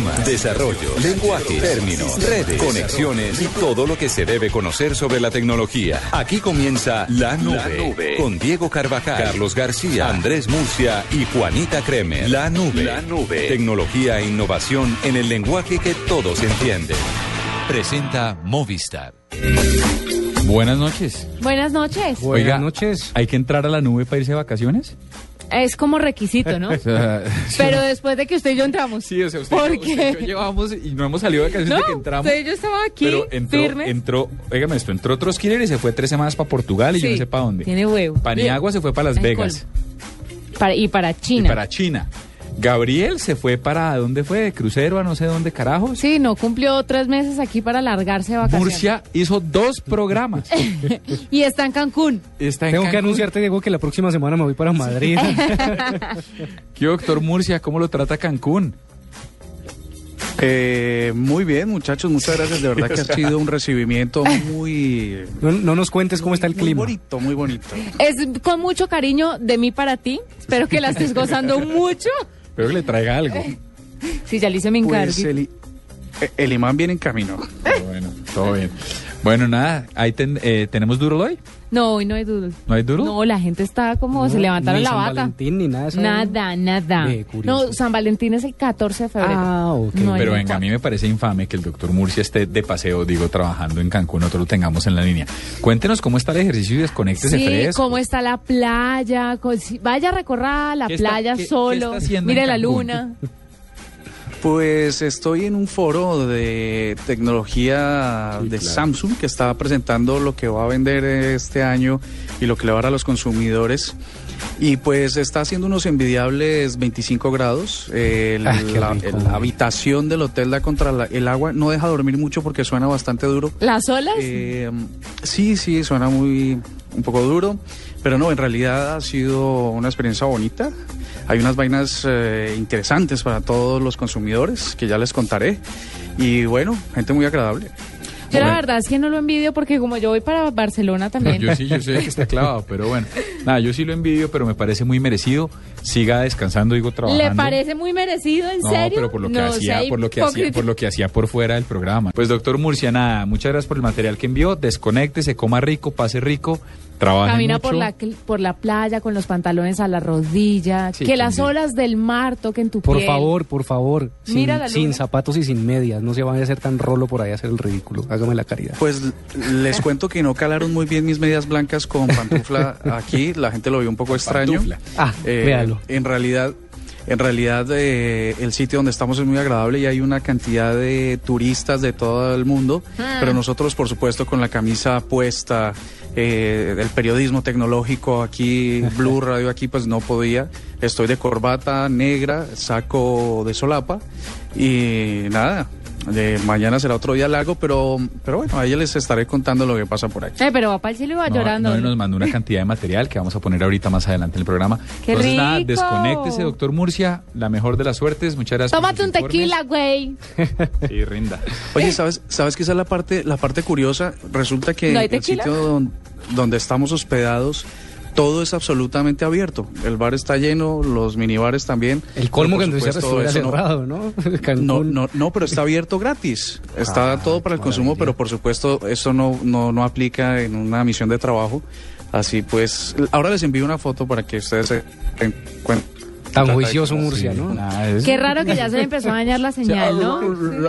desarrollo, lenguaje, términos, redes, conexiones y todo lo que se debe conocer sobre la tecnología. Aquí comienza La Nube, con Diego Carvajal, Carlos García, Andrés Murcia y Juanita Kremer. La Nube, La Nube, tecnología e innovación en el lenguaje que todos entienden. Presenta Movistar. Buenas noches. Buenas noches. Oiga, Buenas noches. ¿hay que entrar a la nube para irse de vacaciones? Es como requisito, ¿no? Pero después de que usted y yo entramos. sí, o sea, usted, ¿Por usted y yo llevamos y no hemos salido de No, desde que entramos. usted y yo estaba aquí, pero entró, firmes. entró, óigame esto, entró otro skiller y se fue tres semanas para Portugal y yo no sé para dónde. Tiene huevo. Paniagua se fue para Las Vegas Para, y para y China. para China. Gabriel se fue para, ¿dónde fue? De crucero a no sé dónde carajos. Sí, no cumplió tres meses aquí para largarse de vacaciones. Murcia hizo dos programas. Y está en Cancún. Está en Tengo que anunciarte, Diego, que la próxima semana me voy para Madrid. ¿Qué doctor Murcia? ¿Cómo lo trata Cancún? Eh, muy bien, muchachos, muchas gracias. De verdad que ha sido un recibimiento muy, No, no nos cuentes cómo está el muy clima. bonito, muy bonito. Es con mucho cariño de mí para ti. Espero que la estés gozando mucho. Espero que le traiga algo. Sí, ya le hice mi encargo. Pues el, el imán viene en camino. Pero bueno, todo bien. Bueno, nada, ahí ten- eh, tenemos duro hoy. No, hoy no hay duda. ¿No hay duro? No, la gente está como se levantaron Ni la San bata. Valentín ni nada de eso. Nada, nada. Curioso. No, San Valentín es el 14 de febrero. Ah, ok. No Pero venga, a mí me parece infame que el doctor Murcia esté de paseo, digo, trabajando en Cancún, nosotros lo tengamos en la línea. Cuéntenos cómo está el ejercicio y desconéctese Sí, fresco. cómo está la playa. si- Vaya a recorrer la ¿Qué está- playa qué- qué solo. está haciendo Mire en la luna. Pues estoy en un foro de tecnología Sí, de claro. Samsung que está presentando lo que va a vender este año y lo que le va a dar a los consumidores. Y pues está haciendo unos envidiables 25 grados. El- Ah, la, habitación del hotel da contra la- el agua. No deja dormir mucho porque suena bastante duro. Las olas. Eh, sí, sí, suena muy un poco duro, pero no, en realidad ha sido una experiencia bonita. Hay unas vainas eh, interesantes para todos los consumidores que ya les contaré. Y bueno, gente muy agradable. yo la verdad es que no lo envidio porque como yo voy para Barcelona también. Yo sí, yo sé que está clavado, pero bueno. Nada, yo sí lo envidio, pero me parece muy merecido. Siga descansando, digo, trabajando. ¿Le parece muy merecido? ¿En No, serio? pero por lo que No hacía, por lo que hacía, por lo que hacía por fuera del programa. Pues doctor Murcia, nada, muchas gracias por el material que envió. Desconecte, se coma rico, pase rico, trabaje Camina mucho. por la, por la playa con los pantalones a la rodilla. Sí, que las también. olas del mar toquen tu Por piel. favor, por favor. Sin, Mira la sin luna. zapatos y sin medias. No se vaya a hacer tan rolo por ahí a hacer el ridículo. Hágame la caridad. Pues les cuento que no calaron muy bien mis medias blancas con pantufla aquí. La gente lo vio un poco extraño. Pantufla. Ah, Eh, véalo. En realidad, en realidad eh, el sitio donde estamos es muy agradable y hay una cantidad de turistas de todo el mundo, Ah. pero nosotros, por supuesto, con la camisa puesta, eh, el periodismo tecnológico aquí, Blue Radio aquí, pues no podía. Estoy de corbata negra, saco de solapa y nada. De mañana será otro día largo, pero, pero bueno, ahí les estaré contando lo que pasa por ahí. Eh, pero para el cielo va No, llorando. no, nos mandó una cantidad de material que vamos a poner ahorita más adelante en el programa. ¡Qué Entonces, nada, rico! desconéctese, doctor Murcia. La mejor de las suertes. Muchas gracias. Tómate un tequila, güey. Sí, rinda. Oye, ¿sabes, ¿sabes qué esa es la parte, la parte curiosa? Resulta que ¿No el sitio don- donde estamos hospedados, todo es absolutamente abierto. El bar está lleno, los minibares también. El colmo que supuesto, estuviera eso cerrado, ¿no? No, no, no, pero está abierto gratis. Está Ah, todo para el consumo, pero por supuesto eso no, no, no aplica en una misión de trabajo. Así pues, ahora les envío una foto para que ustedes se den cuenta. Tan juicioso Murcia, Sí, ¿no? Qué raro que ya se le empezó a dañar la señal, ¿no?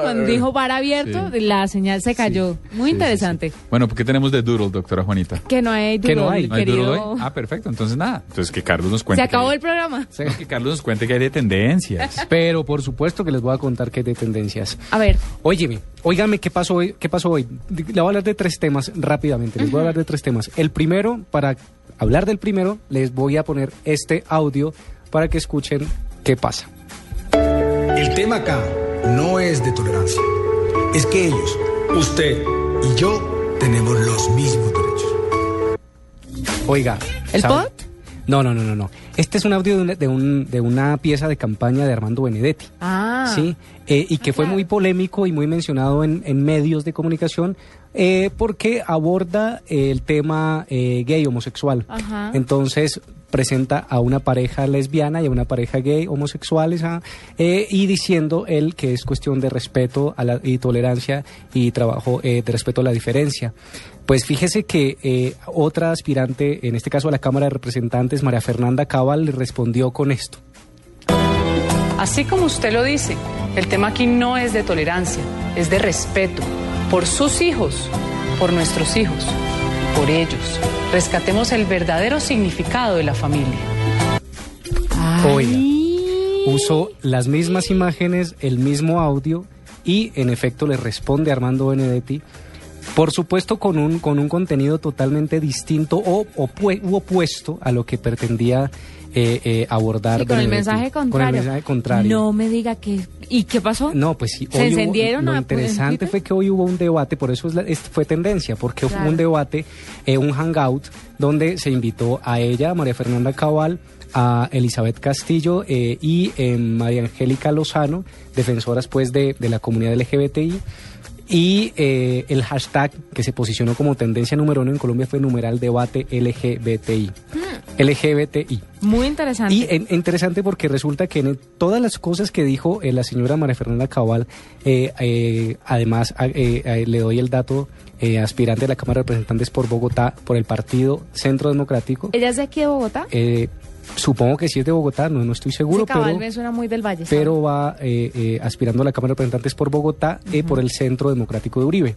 Cuando dijo bar abierto, la señal se cayó. Muy interesante. Bueno, ¿por qué tenemos de Doodle, doctora Juanita? Que no hay Que no doodle, hay. ¿No hay Doodle? Ah, perfecto. Entonces nada. Entonces que Carlos nos Se cuente. acabó que- el programa. Que Carlos nos cuente que hay de tendencias. Pero por supuesto que les voy a contar que hay de tendencias. A ver, Óyeme, óigame, ¿qué pasó hoy? ¿Qué pasó hoy? Le voy a hablar de tres temas rápidamente. Les voy a hablar de tres temas. El primero, para hablar del primero, les voy a poner este audio para que escuchen qué pasa. El tema acá no es de tolerancia. Es que ellos, usted y yo tenemos los mismos derechos. Oiga. ¿El ¿sabe? pot? No, no, no, no, no. Este es un audio de una, de un- de una pieza de campaña de Armando Benedetti. ah, Sí, eh, y que fue muy polémico y muy mencionado en, en medios de comunicación eh, porque aborda el tema eh, gay homosexual. Ajá. Entonces presenta a una pareja lesbiana y a una pareja gay homosexuales ah, eh, y diciendo él que es cuestión de respeto a la, y tolerancia y trabajo eh, de respeto a la diferencia. Pues fíjese que eh, otra aspirante, en este caso a la Cámara de Representantes, María Fernanda Cabal, le respondió con esto. Así como usted lo dice, el tema aquí no es de tolerancia, es de respeto por sus hijos, por nuestros hijos, por ellos. Rescatemos el verdadero significado de la familia. Oiga. usó las mismas imágenes, el mismo audio y en efecto le responde Armando Benedetti. Por supuesto con un, con un contenido totalmente distinto o opue- u opuesto a lo que pretendía eh, eh, abordar. Sí, con el mensaje contrario. Con el mensaje contrario. No me diga que... ¿Y qué pasó? No, pues sí. ¿Se hoy hubo- encendieron Lo interesante fue que hoy hubo un debate, por eso es la- fue tendencia, porque Claro. hubo un debate, eh, un hangout, donde se invitó a ella, a María Fernanda Cabal, a Elizabeth Castillo eh, y eh, María Angélica Lozano, defensoras pues de, de la comunidad LGBTI. Y eh, el hashtag que se posicionó como tendencia número uno en Colombia fue numeral debate LGBTI. LGBTI. Muy interesante. Y en- interesante porque resulta que en todas las cosas que dijo eh, la señora María Fernanda Cabal, eh, eh, además eh, le doy el dato, aspirante a la Cámara de Representantes por Bogotá, por el Partido Centro Democrático. ¿Ella es de aquí de Bogotá? Supongo que sí es de Bogotá, no, no estoy seguro, pero, me suena muy del Valle. pero va eh, eh, aspirando a la Cámara de Representantes por Bogotá, eh, por el Centro Democrático de Uribe.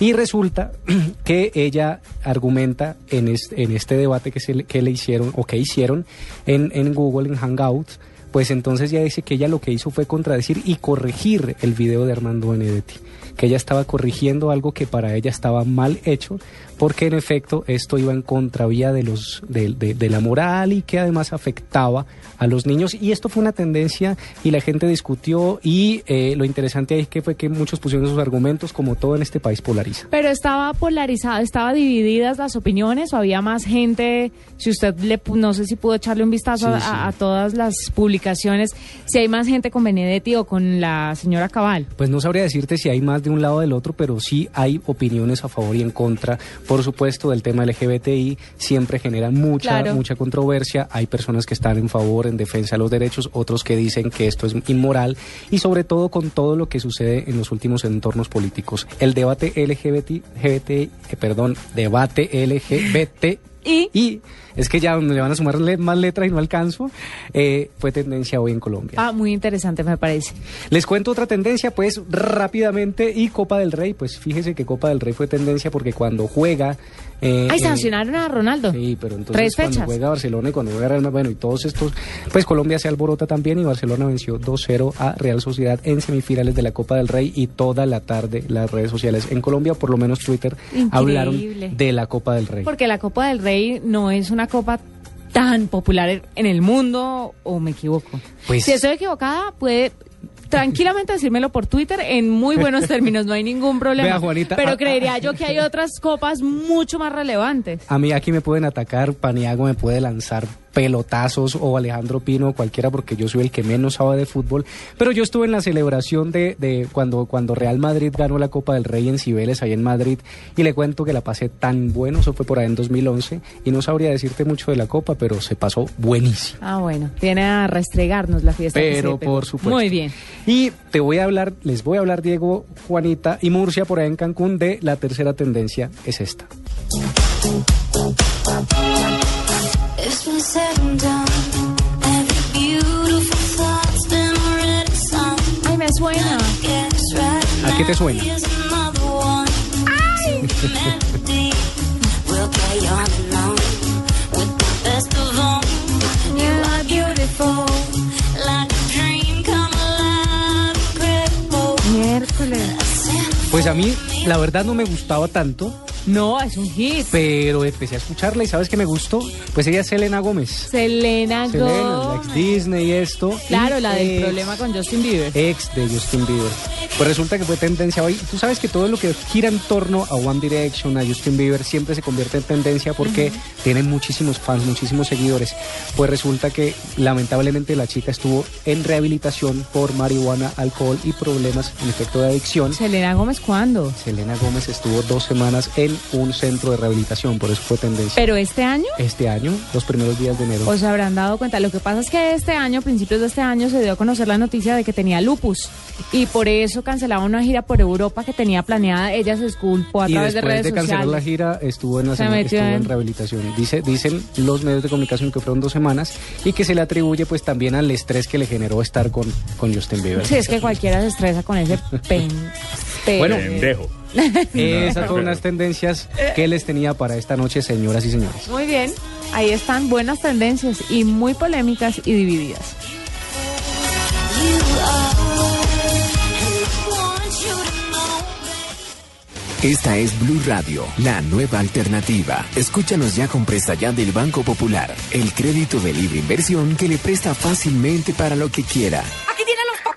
Y resulta que ella argumenta en este, en este debate que, se le, que le hicieron o que hicieron en, en Google, en Hangouts, pues entonces ya dice que ella lo que hizo fue contradecir y corregir el video de Armando Benedetti, que ella estaba corrigiendo algo que para ella estaba mal hecho, porque en efecto esto iba en contravía de, los, de, de- de la moral y que además afectaba a los niños. Y esto fue una tendencia y la gente discutió y eh, lo interesante ahí que fue que muchos pusieron sus argumentos, como todo en este país polariza. Pero estaba polarizado, estaba divididas las opiniones o había más gente. Si usted le, no sé si pudo echarle un vistazo Sí, a, sí. a todas las publicaciones, si hay más gente con Benedetti o con la señora Cabal. Pues no sabría decirte si hay más de un lado o del otro, pero sí hay opiniones a favor y en contra. Por supuesto, del tema LGBTI siempre genera mucha, Claro. mucha controversia. Hay personas que están en favor, en defensa de los derechos, otros que dicen que esto es inmoral y sobre todo con todo lo que sucede en los últimos entornos políticos. El debate LGBT, LGBT, eh, perdón, debate LGBT Y y es que ya me van a sumar le- más letras y no alcanzo, eh, fue tendencia hoy en Colombia. ah, muy interesante me parece. Les cuento otra tendencia, pues rápidamente, y Copa del Rey, pues fíjese que Copa del Rey fue tendencia porque cuando juega... eh, Ay, eh, sancionaron a Ronaldo. Sí, pero entonces Tres cuando fechas. juega Barcelona y cuando juega Real Madrid, bueno, y todos estos, pues Colombia se alborota también y Barcelona venció 2-0 a Real Sociedad en semifinales de la Copa del Rey y toda la tarde las redes sociales en Colombia, por lo menos Twitter, Increíble. hablaron de la Copa del Rey. Porque la Copa del Rey no es una copa tan popular en el mundo, o me equivoco. Pues- si estoy equivocada, puede tranquilamente decírmelo por Twitter en muy buenos términos, no hay ningún problema. Vea, Juanita, Pero ah, creería yo que hay otras copas mucho más relevantes. A mí aquí me pueden atacar, Paniago me puede lanzar pelotazos o Alejandro Pino o cualquiera porque yo soy el que menos sabe de fútbol, pero yo estuve en la celebración de, de cuando, cuando Real Madrid ganó la Copa del Rey en Cibeles, ahí en Madrid, y le cuento que la pasé tan bueno, eso fue por ahí en 2011, y no sabría decirte mucho de la Copa, pero se pasó buenísimo. Ah, bueno, viene a restregarnos la fiesta. Pero por supuesto. Muy bien. Y te voy a hablar, les voy a hablar, Diego, Juanita y Murcia, por ahí en Cancún, de la tercera tendencia, es esta. Ay, me suena. ¿A qué te suena? Miércoles. Pues a mí, la verdad, no me gustaba tanto. No, es un hit. pero empecé a escucharla y ¿sabes qué me gustó? Pues ella es Selena Gómez. Selena Selena, la Gomez. ex Disney y esto. Claro, Y la del ex- problema con Justin Bieber. Ex de Justin Bieber. Pues resulta que fue tendencia hoy. Tú sabes que todo lo que gira en torno a One Direction, a Justin Bieber, siempre se convierte en tendencia porque tienen muchísimos fans, muchísimos seguidores. Pues resulta que lamentablemente la chica estuvo en rehabilitación por marihuana, alcohol y problemas en efecto de adicción. Selena Gómez, ¿cuándo? Selena Gómez estuvo dos semanas en un centro de rehabilitación, por eso fue tendencia. ¿Pero este año? Este año, los primeros días de enero. O se habrán dado cuenta. Lo que pasa es que este año, principios de este año, se dio a conocer la noticia de que tenía lupus. Y por eso cancelaba una gira por Europa que tenía planeada. Ella se disculpó a y través de después redes de cancelar la gira estuvo en la Se semana, estuvo en en- rehabilitación. Dice, dicen los medios de comunicación que fueron dos semanas y que se le atribuye pues también al estrés que le generó estar con, con Justin Bieber. Sí, es que cualquiera se estresa con ese pen. pe- Bueno, Pendejo. Esas fueron las tendencias que les tenía para esta noche, señoras y señores. Muy bien, ahí están buenas tendencias y muy polémicas y divididas. Esta es Blue Radio, la nueva alternativa. Escúchanos ya con presta ya del Banco Popular, el crédito de libre inversión que le presta fácilmente para lo que quiera.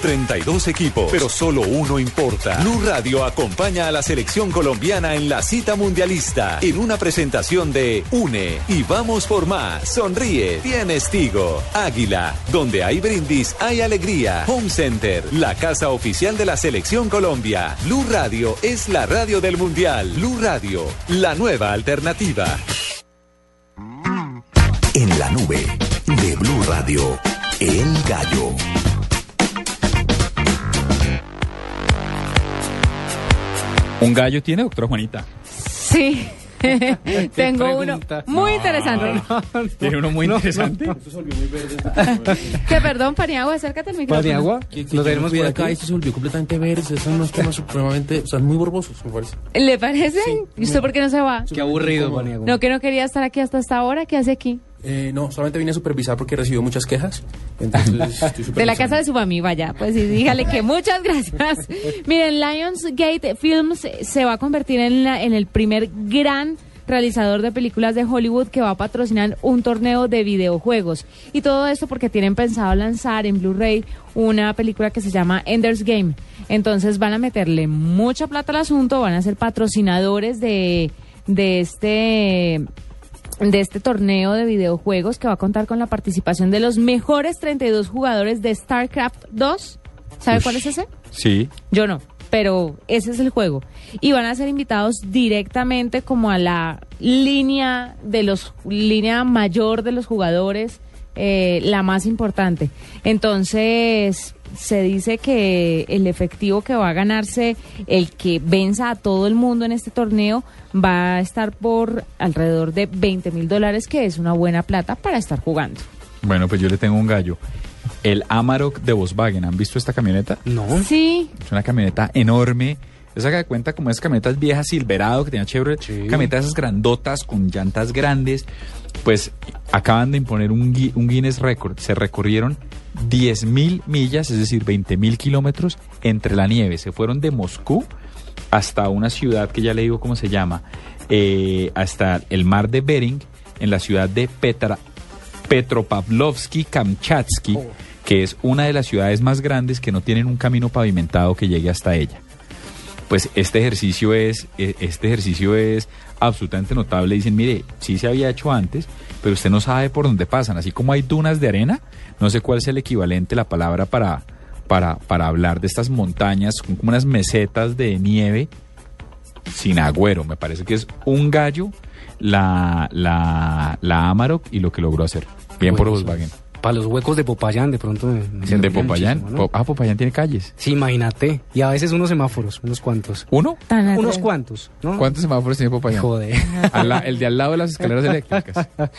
32 equipos, pero solo uno importa. Blue Radio acompaña a la selección colombiana en la cita mundialista en una presentación de Une y vamos por más. Sonríe, tienes Tigo, Águila, donde hay brindis, hay alegría. Home Center, la casa oficial de la selección Colombia. Blue Radio es la radio del mundial. Blue Radio, la nueva alternativa. En la nube de Blue Radio, El Gallo. ¿Un gallo tiene, doctora Juanita? Sí, tengo uno muy interesante. Tiene uno muy interesante. Que perdón, Paniagua, acércate al micrófono. Paniagua, lo tenemos por acá y se volvió completamente verde. Son unos temas supremamente, o sea, muy borbosos, me parece. ¿Le parece? ¿Y usted por qué no se va? Qué aburrido, Paniagua. No, que no quería estar aquí hasta esta hora. ¿Qué hace aquí? Eh, no, solamente vine a supervisar porque recibió muchas quejas. Entonces, estoy De la casa de su mami, vaya. Pues sí, dígale que muchas gracias. Miren, Lionsgate Films se va a convertir en, la- en el primer gran realizador de películas de Hollywood que va a patrocinar un torneo de videojuegos. Y todo esto porque tienen pensado lanzar en Blu-ray una película que se llama Ender's Game. Entonces van a meterle mucha plata al asunto, van a ser patrocinadores de, de este de este torneo de videojuegos que va a contar con la participación de los mejores 32 jugadores de StarCraft 2. ¿Sabe Ush. cuál es ese? Sí. Yo no, pero ese es el juego. Y van a ser invitados directamente como a la línea de los línea mayor de los jugadores, eh, la más importante. Entonces se dice que el efectivo que va a ganarse, el que venza a todo el mundo en este torneo, va a estar por alrededor de 20 mil dólares, que es una buena plata para estar jugando. Bueno, pues yo le tengo un gallo. El Amarok de Volkswagen. ¿Han visto esta camioneta? No. Sí, Es una camioneta enorme. Esa que cuenta como esas camionetas viejas Silverado que tenía chévere. Camionetas esas grandotas con llantas grandes. Pues acaban de imponer un, gui- un Guinness Record. Se recorrieron 10.000 millas, es decir, 20.000 kilómetros entre la nieve. Se fueron de Moscú hasta una ciudad que ya le digo cómo se llama, eh, hasta el mar de Bering, en la ciudad de Petra, Petropavlovsky Kamchatsky, que es una de las ciudades más grandes que no tienen un camino pavimentado que llegue hasta ella. Pues este ejercicio es, eh, este ejercicio es absolutamente notable. Dicen, mire, sí se había hecho antes, pero usted no sabe por dónde pasan. Así como hay dunas de arena, no sé cuál es el equivalente, la palabra para, para, para hablar de estas montañas, como unas mesetas de nieve sin agüero. Me parece que es un gallo, la, la, la Amarok y lo que logró hacer. Bien por. Volkswagen. Para los huecos de Popayán, de pronto me, me ¿De Popayán? muchísimo, ¿no? Po- Ah, Popayán tiene calles. Sí, imagínate. Y a veces unos semáforos, unos cuantos. ¿Uno? Tan Unos cuantos, ¿no? ¿Cuántos semáforos tiene Popayán? Joder. Al la- el de al lado de las escaleras eléctricas.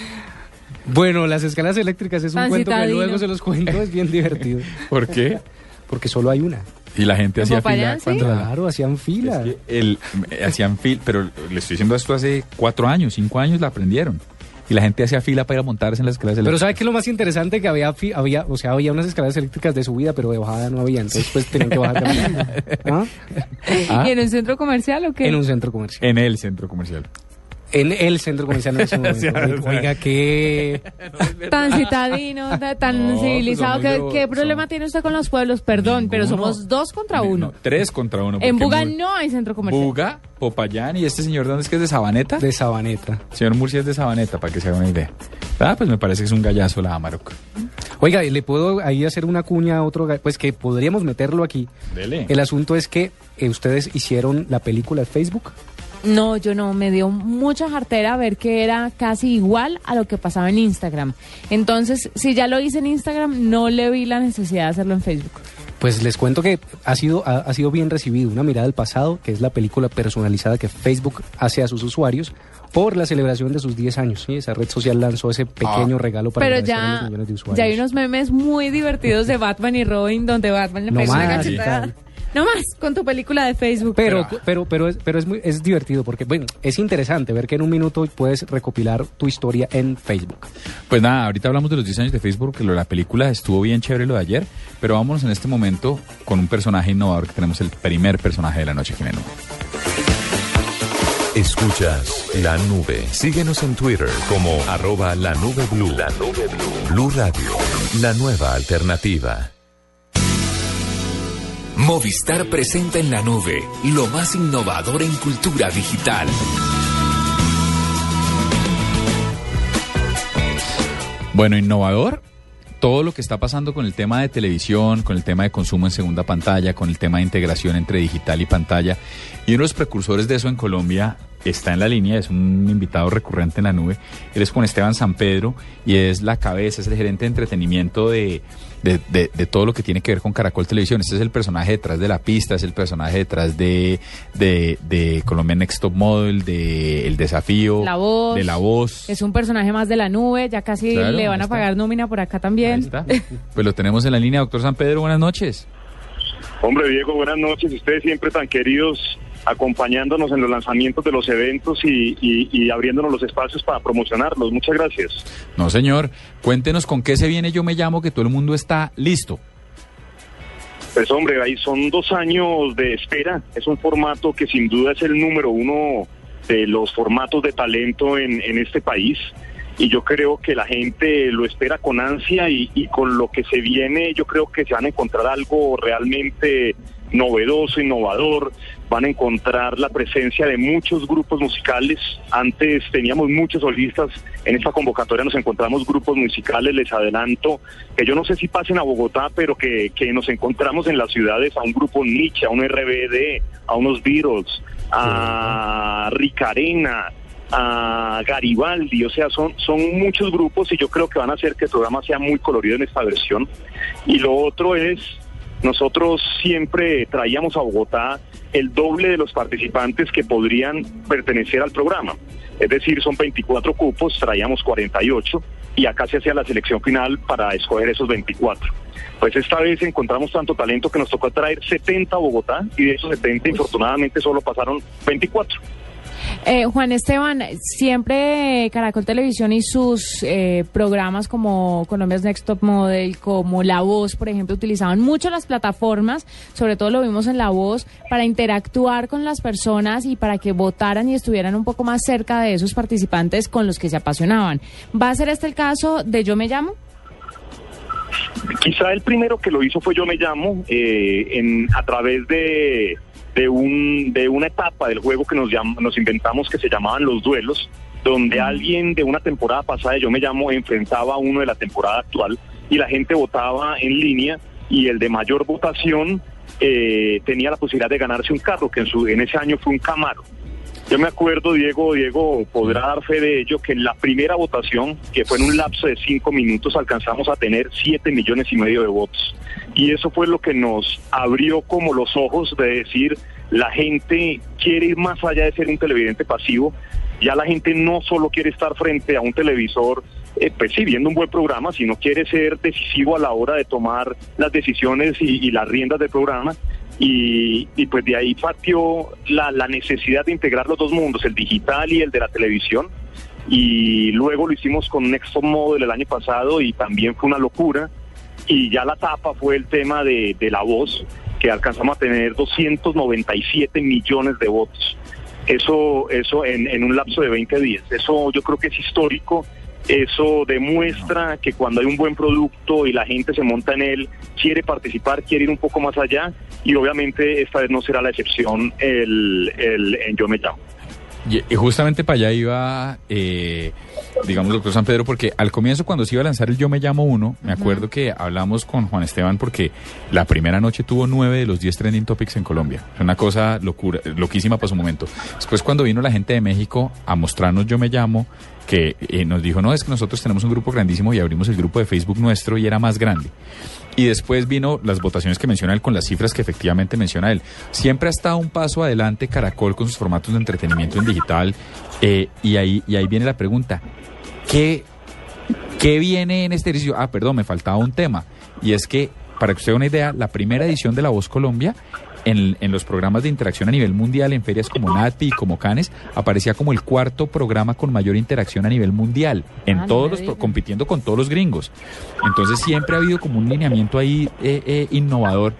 Bueno, las escalas eléctricas es un cuento que luego se los cuento, es bien divertido. ¿Por qué? Porque solo hay una. Y la gente ¿En hacía fila sí? cuando la- Claro, hacían fila. Es que el, hacían fila, pero le estoy diciendo esto hace cuatro años, cinco años la aprendieron. Y la gente hacía fila para ir a montarse en las escaleras Pero eléctricas. ¿sabe qué es lo más interesante? Que había, fi- había, o sea, había unas escaleras eléctricas de subida, pero de bajada no había. Entonces, pues tenían que bajar caminando. ¿Ah? Ah, ¿Y en un centro comercial o qué? En un centro comercial. En el centro comercial. En el centro comercial en ese momento. Sí, Oiga, Oiga, qué... Tan citadino, ta- tan No, civilizado. pues ¿Qué, problema tiene usted con los pueblos? Perdón, pero somos dos contra uno. No, tres contra uno. en Buga no hay centro comercial. Buga, Popayán y este señor, ¿dónde es que es de Sabaneta? De Sabaneta. Señor Murcia es de Sabaneta, para que se haga una idea. Ah, pues me parece que es un gallazo la Amarok. Oiga, ¿y le puedo ahí hacer una cuña a otro, pues que podríamos meterlo aquí. Dele. El asunto es que eh, ustedes hicieron la película de Facebook. No, yo no, me dio mucha jartera ver que era casi igual a lo que pasaba en Instagram. Entonces, si ya lo hice en Instagram, no le vi la necesidad de hacerlo en Facebook. Pues les cuento que ha sido, ha, ha sido bien recibido. Una mirada al pasado, que es la película personalizada que Facebook hace a sus usuarios por la celebración de sus 10 años. ¿sí? Esa red social lanzó ese pequeño regalo para Pero agradecer a los ya, millones de usuarios. ya hay unos memes muy divertidos de Batman y Robin donde Batman le No pega una cachetada. No más, con tu película de Facebook. Pero, pero, pero, es, pero es, muy, es divertido porque, bueno, es interesante ver que en un minuto puedes recopilar tu historia en Facebook. Pues nada, ahorita hablamos de los 10 años de Facebook, que lo de la película estuvo bien chévere lo de ayer, pero vámonos en este momento con un personaje innovador que tenemos, el primer personaje de la noche, Jimeno. Escuchas la nube. Síguenos en Twitter como arroba la nube blue. La nube blue. Blue Radio, la nueva alternativa. Movistar presenta en la nube lo más innovador en cultura digital. Bueno, innovador, todo lo que está pasando con el tema de televisión, con el tema de consumo en segunda pantalla, con el tema de integración entre digital y pantalla. Y uno de los precursores de eso en Colombia está en la línea, es un invitado recurrente en la nube. Él es Juan Esteban San Pedro y es la cabeza, es el gerente de entretenimiento de, de, de- de todo lo que tiene que ver con Caracol Televisión. Este es el personaje detrás de la pista, es el personaje detrás de, de, de Colombia Next Top Model, de El Desafío, La Voz. de La Voz. Es un personaje más de la nube, ya casi Claro, le van a está. pagar nómina por acá también. Ahí está. Pues lo tenemos en la línea, doctor San Pedro, buenas noches. Hombre, Diego, buenas noches. Ustedes siempre tan queridos, acompañándonos en los lanzamientos de los eventos y, y- y abriéndonos los espacios para promocionarlos. Muchas gracias. No, señor, cuéntenos con qué se viene Yo Me Llamo, que todo el mundo está listo. Pues hombre, ahí son dos años de espera. Es un formato que sin duda es el número uno de los formatos de talento en, en este país. Y yo creo que la gente lo espera con ansia y, y con lo que se viene yo creo que se van a encontrar algo realmente novedoso, innovador. Van a encontrar la presencia de muchos grupos musicales. Antes teníamos muchos solistas. En esta convocatoria nos encontramos grupos musicales. Les adelanto que yo no sé si pasen a Bogotá, pero que, que nos encontramos en las ciudades a un grupo Nietzsche, a un RBD, a unos Beatles, a Ricarena, a Garibaldi, o sea, son, son muchos grupos y yo creo que van a hacer que el programa sea muy colorido en esta versión. Y lo otro es, nosotros siempre traíamos a Bogotá el doble de los participantes que podrían pertenecer al programa. Es decir, son 24 cupos, traíamos 48 y acá se hacía la selección final para escoger esos 24. Pues esta vez encontramos tanto talento que nos tocó traer 70 a Bogotá y de esos 70 infortunadamente solo pasaron 24. Eh, Juan Esteban, siempre Caracol Televisión y sus eh, programas como Colombia's Next Top Model, como La Voz, por ejemplo, utilizaban mucho las plataformas, sobre todo lo vimos en La Voz, para interactuar con las personas y para que votaran y estuvieran un poco más cerca de esos participantes con los que se apasionaban. ¿Va a ser este el caso de Yo Me Llamo? Quizá el primero que lo hizo fue Yo Me Llamo, eh, en, a través de, de, un, de una etapa del juego que nos, llam- nos inventamos que se llamaban los duelos, donde alguien de una temporada pasada, yo me llamo, enfrentaba a uno de la temporada actual y la gente votaba en línea y el de mayor votación eh, tenía la posibilidad de ganarse un carro, que en, su, en ese año fue un Camaro. Yo me acuerdo, Diego, Diego podrá dar fe de ello, que en la primera votación, que fue en un lapso de cinco minutos, alcanzamos a tener siete millones y medio de votos. Y eso fue lo que nos abrió como los ojos de decir, la gente quiere ir más allá de ser un televidente pasivo, ya la gente no solo quiere estar frente a un televisor, eh, pues sí, viendo un buen programa, sino quiere ser decisivo a la hora de tomar las decisiones y las riendas del programa. Y, y pues de ahí partió la, la necesidad de integrar los dos mundos, el digital y el de la televisión. Y luego lo hicimos con Next Model el año pasado y también fue una locura. Y ya la tapa fue el tema de, de la voz, que alcanzamos a tener 297 millones de votos. Eso, eso en, en un lapso de 20 días. Eso yo creo que es histórico. Eso demuestra que cuando hay un buen producto y la gente se monta en él, quiere participar, quiere ir un poco más allá y obviamente esta vez no será la excepción el, el en Yo Me Llamo. Y, justamente para allá iba, eh, digamos, doctor San Pedro, porque al comienzo cuando se iba a lanzar el Yo Me Llamo Uno, me acuerdo que hablamos con Juan Esteban porque la primera noche tuvo nueve de los diez trending topics en Colombia. Es una cosa locura, loquísima para su momento. Después cuando vino la gente de México a mostrarnos Yo Me Llamo, que eh, nos dijo, no, es que nosotros tenemos un grupo grandísimo y abrimos el grupo de Facebook nuestro y era más grande. Y después vino las votaciones que menciona él con las cifras que efectivamente menciona él. Siempre ha estado un paso adelante Caracol con sus formatos de entretenimiento en digital. eh, y, ahí, y ahí viene la pregunta, ¿qué, ¿qué viene en este ejercicio? Ah, perdón, me faltaba un tema. Y es que, para que usted tenga una idea, la primera edición de La Voz Colombia en, en los programas de interacción a nivel mundial, en ferias como NATPI y como Canes, aparecía como el cuarto programa con mayor interacción a nivel mundial, en Ah, todos los, pro- compitiendo con todos los gringos. Entonces siempre ha habido como un lineamiento ahí eh, eh, innovador.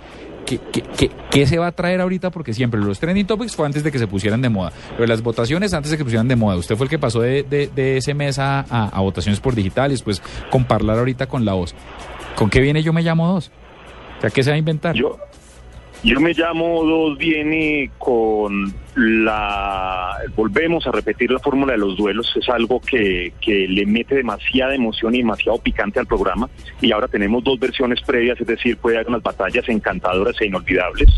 ¿Qué, qué, qué- qué se va a traer ahorita? Porque siempre los trending topics fue antes de que se pusieran de moda. Pero las votaciones antes de que se pusieran de moda. Usted fue el que pasó de, de, de ese mes a, a- a votaciones por digital y después con Parlar ahorita con la voz. ¿Con qué viene Yo Me Llamo Dos? O sea, ¿qué se va a inventar? Yo, yo me llamo dos, viene con la... Volvemos a repetir la fórmula de los duelos, es algo que, que le mete demasiada emoción y demasiado picante al programa. Y ahora tenemos dos versiones previas, es decir, puede haber unas batallas encantadoras e inolvidables.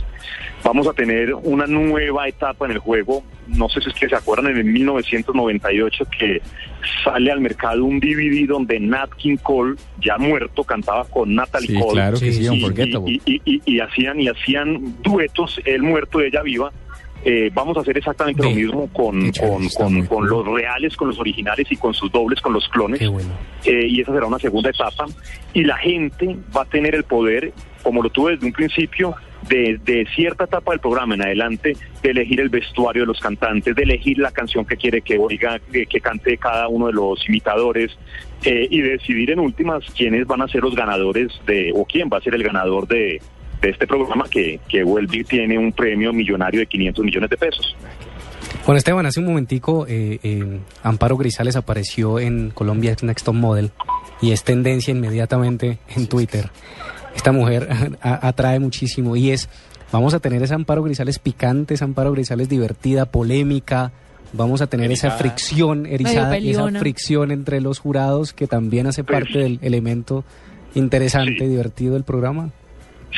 Vamos a tener una nueva etapa en el juego. No sé si ustedes se acuerdan, en el 1998 que sale al mercado un DVD donde Nat King Cole, ya muerto, cantaba con Natalie Sí, Cole. claro que sí, Y- Unforgettable. y- y, y- y hacían y hacían duetos, él muerto, ella viva. Eh, vamos a hacer exactamente lo mismo con, con, con- con los reales, con los originales y con sus dobles, con los clones. Eh, y esa será una segunda etapa. Y la gente va a tener el poder, como lo tuve desde un principio, de, de cierta etapa del programa en adelante, de elegir el vestuario de los cantantes, de elegir la canción que quiere que oiga, que, que cante cada uno de los imitadores, eh, y decidir en últimas quiénes van a ser los ganadores de, o quién va a ser el ganador de, de este programa que, que vuelve y tiene un premio millonario de 500 millones de pesos. Juan Esteban, hace un momentico eh, eh, Amparo Grisales apareció en Colombia Next Top Model y es tendencia inmediatamente en Twitter. Esta mujer a- atrae muchísimo y es, vamos a tener esa Amparo Grisales picante, esa Amparo Grisales divertida, polémica, vamos a tener esa fricción erizada, esa fricción entre los jurados que también hace parte del elemento interesante, divertido del programa.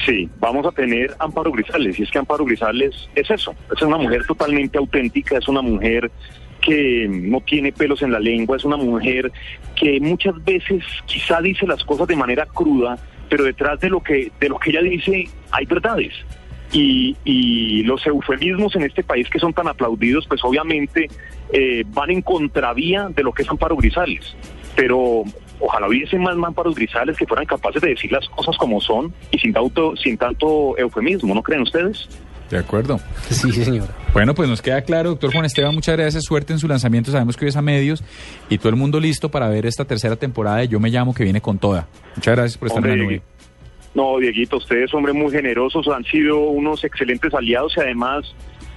Sí, vamos a tener Amparo Grisales, y es que Amparo Grisales es eso, es una mujer totalmente auténtica, es una mujer que no tiene pelos en la lengua, es una mujer que muchas veces quizá dice las cosas de manera cruda, pero detrás de lo que, de lo que ella dice hay verdades. Y, y los eufemismos en este país que son tan aplaudidos, pues obviamente eh, van en contravía de lo que es Amparo Grisales. Pero ojalá hubiese más Amparos Grisales que fueran capaces de decir las cosas como son y sin tanto, sin tanto eufemismo, ¿no creen ustedes? De acuerdo. Sí, señor. Bueno, pues nos queda claro, doctor Juan Esteban, muchas gracias, suerte en su lanzamiento, sabemos que hoy es a medios y todo el mundo listo para ver esta tercera temporada de Yo Me Llamo que viene con toda. Muchas gracias por estar en la Hombre, nube. No, Dieguito, ustedes, hombre, muy generosos, han sido unos excelentes aliados y además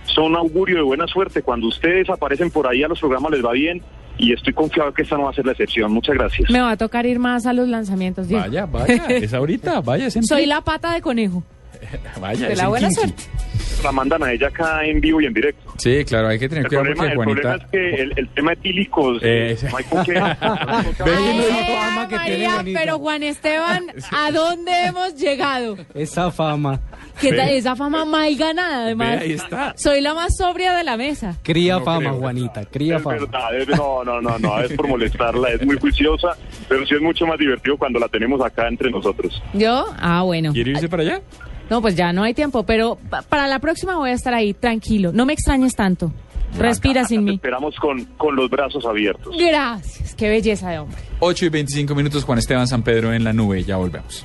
son augurio de buena suerte. Cuando ustedes aparecen por ahí a los programas les va bien y estoy confiado que esta no va a ser la excepción. Muchas gracias. Me va a tocar ir más a los lanzamientos. Diego. Vaya, vaya, es ahorita, vaya, en Soy la pata de conejo. Vaya, de es la en buena Kinky. suerte. la mandan a ella acá en vivo y en directo. Sí, claro, hay que tener El cuidado problema, porque el Juanita... problema es que el, el tema etílicos, Eh, no hay con qué. Pero Juan Esteban, ¿a dónde hemos llegado? Esa fama. ¿Qué tal? Esa fama mal ganada, además. Ve, ahí está. Soy la más sobria de la mesa. Cría No fama, creo. Juanita, cría Es fama. verdad, es- no, no, no, no, es por molestarla, es muy juiciosa, pero sí es mucho más divertido cuando la tenemos acá entre nosotros. ¿Yo? Ah, bueno. ¿Quiere irse para allá? No, pues ya no hay tiempo, pero pa- para la próxima voy a estar ahí, tranquilo. No me extrañes tanto. Respira sin mí. Esperamos con, con los brazos abiertos. Gracias, qué belleza de hombre. 8 y 25 minutos, Juan Esteban San Pedro en la nube. Ya volvemos.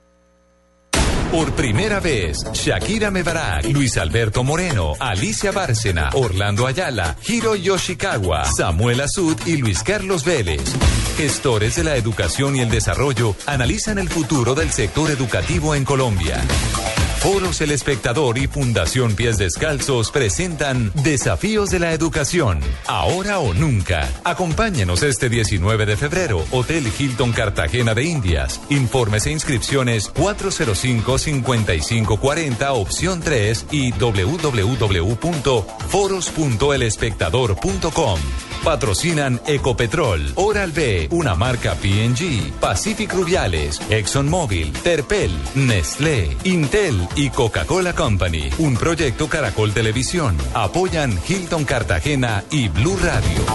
Por primera vez, Shakira Mebarak, Luis Alberto Moreno, Alicia Bárcena, Orlando Ayala, Hiro Yoshikawa, Samuel Azud y Luis Carlos Vélez. Gestores de la educación y el desarrollo analizan el futuro del sector educativo en Colombia. Foros El Espectador y Fundación Pies Descalzos presentan Desafíos de la Educación, ahora o nunca. Acompáñenos este 19 de febrero, Hotel Hilton Cartagena de Indias. Informes e inscripciones 405-5540, opción 3 y www.foros.elespectador.com. Patrocinan Ecopetrol, Oral B, una marca PNG, Pacific Rubiales, ExxonMobil, Terpel, Nestlé, Intel y Coca-Cola Company. Un proyecto Caracol Televisión. Apoyan Hilton Cartagena y Blue Radio.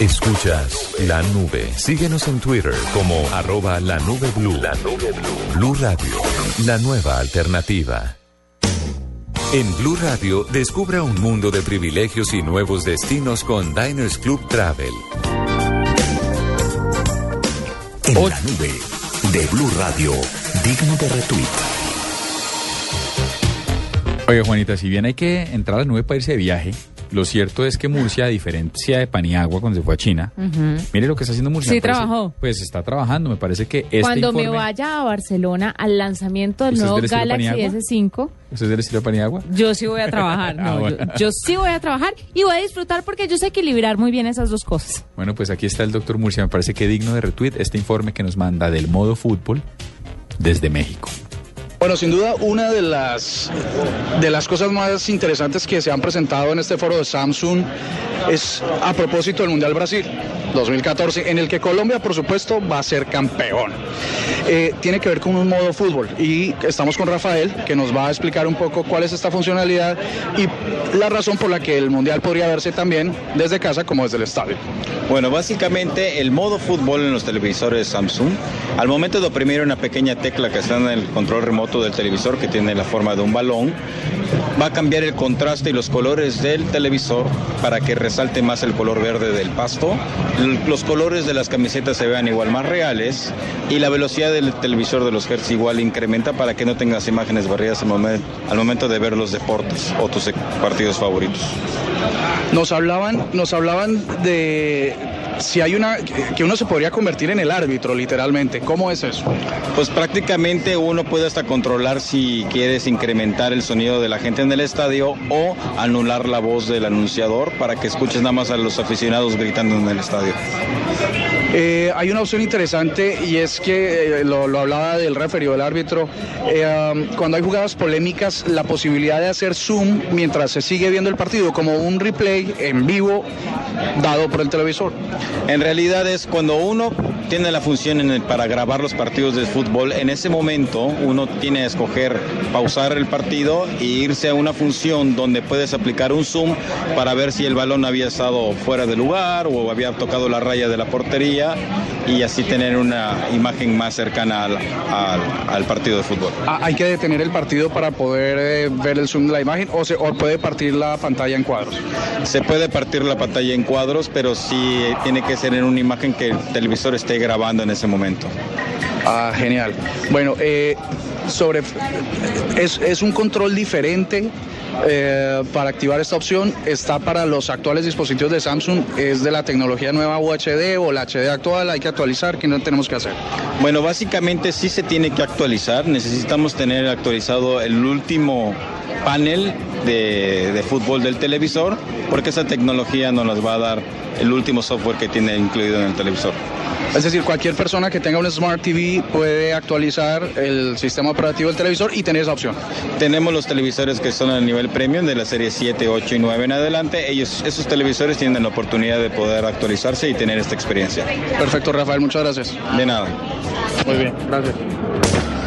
Escuchas la nube. Síguenos en Twitter como arroba la nube blue. La nube blue. Blue Radio, la nueva alternativa. En Blue Radio, descubra un mundo de privilegios y nuevos destinos con Diners Club Travel. En la nube de Blue Radio, digno de retweet. Oye, Juanita, si bien hay que entrar a la nube para irse de viaje, lo cierto es que Murcia, a diferencia de Paniagua cuando se fue a China, mire lo que está haciendo Murcia. Sí, parece- trabajó. Pues está trabajando, me parece que este Cuando me informe- vaya a Barcelona al lanzamiento del ¿Usted es nuevo del Galaxy Paniagua? S5, ¿Usted es del estilo de Paniagua? yo sí voy a trabajar. Ah, no, bueno. yo, yo sí voy a trabajar y voy a disfrutar porque yo sé equilibrar muy bien esas dos cosas. Bueno, pues aquí está el doctor Murcia. Me parece que digno de retweet este informe que nos manda del modo fútbol desde México. Bueno, sin duda, una de las, de las cosas más interesantes que se han presentado en este foro de Samsung es a propósito del Mundial Brasil 2014, en el que Colombia, por supuesto, va a ser campeón. Eh, tiene que ver con un modo fútbol y estamos con Rafael, que nos va a explicar un poco cuál es esta funcionalidad y la razón por la que el Mundial podría verse también desde casa como desde el estadio. Bueno, básicamente el modo fútbol en los televisores Samsung, al momento de oprimir una pequeña tecla que está en el control remoto del televisor que tiene la forma de un balón, va a cambiar el contraste y los colores del televisor para que resalte más el color verde del pasto, los colores de las camisetas se vean igual más reales y la velocidad del televisor de los hertz igual incrementa para que no tengas imágenes barridas al, momen- al momento de ver los deportes o tus eh, partidos favoritos. Nos hablaban, nos hablaban de si hay una que uno se podría convertir en el árbitro, literalmente. ¿Cómo es eso? Pues prácticamente uno puede hasta controlar si quieres incrementar el sonido de la gente en el estadio o anular la voz del anunciador para que escuches nada más a los aficionados gritando en el estadio. Eh, hay una opción interesante y es que eh, lo, hablaba del referee o del árbitro. eh, cuando hay jugadas polémicas, la posibilidad de hacer zoom mientras se sigue viendo el partido, como un replay en vivo dado por el televisor. En realidad es cuando uno tiene la función en el- para grabar los partidos de fútbol, en ese momento uno tiene que escoger pausar el partido e irse a una función donde puedes aplicar un zoom para ver si el balón había estado fuera de lugar o había tocado la raya de la portería y así tener una imagen más cercana al, al- al partido de fútbol. Ah, hay que detener el partido para poder eh, ver el zoom de la imagen o, se, o puede partir la pantalla en cuadros. Se puede partir la pantalla en cuadros, pero sí tiene que ser en una imagen que el televisor esté grabando en ese momento. Ah, genial. Bueno, eh, sobre... Es, es un control diferente eh, para activar esta opción. Está para los actuales dispositivos de Samsung. Es de la tecnología nueva UHD o la HD actual. Hay que actualizar. ¿Qué no tenemos que hacer? Bueno, básicamente sí se tiene que actualizar. Necesitamos tener actualizado el último panel de, de fútbol del televisor, porque esa tecnología no nos va a dar el último software que tiene incluido en el televisor. Es decir, cualquier persona que tenga un Smart TV puede actualizar el sistema operativo del televisor y tener esa opción. Tenemos los televisores que son a nivel premium de la serie 7, 8 y 9 en adelante. Ellos, esos televisores tienen la oportunidad de poder actualizarse y tener esta experiencia. Perfecto, Rafael, muchas gracias. De nada. Muy bien, gracias.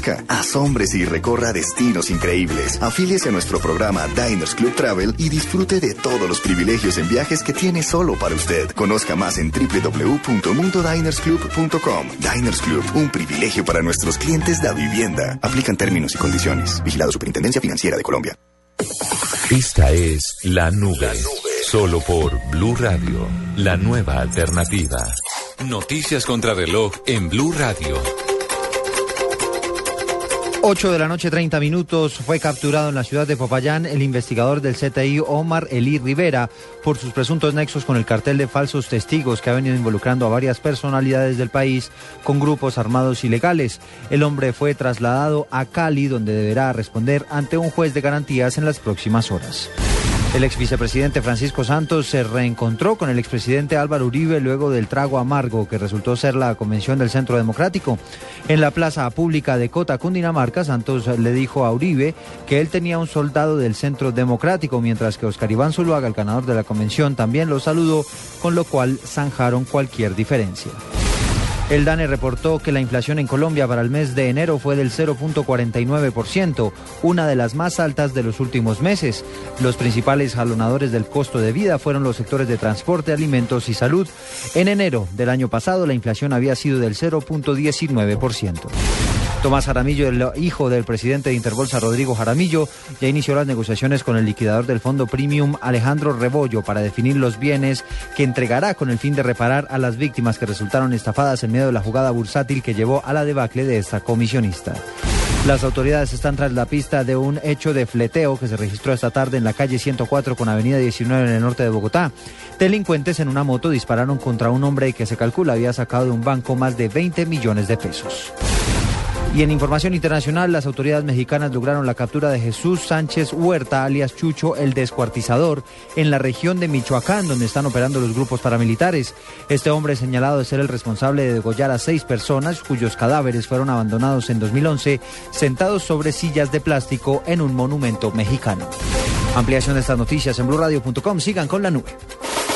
Conozca, asómbrese y recorra destinos increíbles. Afíliese a nuestro programa Diners Club Travel y disfrute de todos los privilegios en viajes que tiene solo para usted. Conozca más en www.mundodinersclub.com. Diners Club, un privilegio para nuestros clientes de vivienda. Aplican términos y condiciones. Vigilado Superintendencia Financiera de Colombia. Esta es La Nube. Solo por Blue Radio, la nueva alternativa. Noticias contra reloj en Blue Radio. 8 de la noche, 30 minutos, fue capturado en la ciudad de Popayán el investigador del CTI Omar Elí Rivera por sus presuntos nexos con el cartel de falsos testigos que ha venido involucrando a varias personalidades del país con grupos armados ilegales. El hombre fue trasladado a Cali, donde deberá responder ante un juez de garantías en las próximas horas. El ex vicepresidente Francisco Santos se reencontró con el expresidente Álvaro Uribe luego del trago amargo que resultó ser la convención del Centro Democrático. En la plaza pública de Cota, Cundinamarca, Santos le dijo a Uribe que él tenía un soldado del Centro Democrático, mientras que Oscar Iván Zuluaga, el ganador de la convención, también lo saludó, con lo cual zanjaron cualquier diferencia. El DANE reportó que la inflación en Colombia para el mes de enero fue del 0.49%, una de las más altas de los últimos meses. Los principales jalonadores del costo de vida fueron los sectores de transporte, alimentos y salud. En enero del año pasado la inflación había sido del 0.19%. Tomás Jaramillo, el hijo del presidente de Interbolsa, Rodrigo Jaramillo, ya inició las negociaciones con el liquidador del fondo Premium, Alejandro Rebollo, para definir los bienes que entregará con el fin de reparar a las víctimas que resultaron estafadas en medio de la jugada bursátil que llevó a la debacle de esta comisionista. Las autoridades están tras la pista de un hecho de fleteo que se registró esta tarde en la calle 104 con Avenida 19 en el norte de Bogotá. Delincuentes en una moto dispararon contra un hombre que se calcula había sacado de un banco más de 20 millones de pesos. Y en información internacional, las autoridades mexicanas lograron la captura de Jesús Sánchez Huerta, alias Chucho, el descuartizador, en la región de Michoacán, donde están operando los grupos paramilitares. Este hombre señalado de ser el responsable de degollar a seis personas, cuyos cadáveres fueron abandonados en 2011, sentados sobre sillas de plástico en un monumento mexicano. Ampliación de estas noticias en blurradio.com. Sigan con la nube.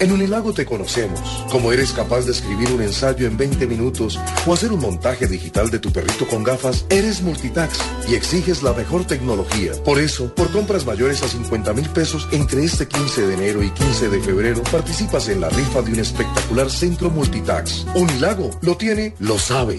En Unilago te conocemos, como eres capaz de escribir un ensayo en 20 minutos o hacer un montaje digital de tu perrito con gafas, eres multitax y exiges la mejor tecnología. Por eso, por compras mayores a 50 mil pesos entre este 15 de enero y 15 de febrero, participas en la rifa de un espectacular centro multitax. Unilago lo tiene, lo sabe.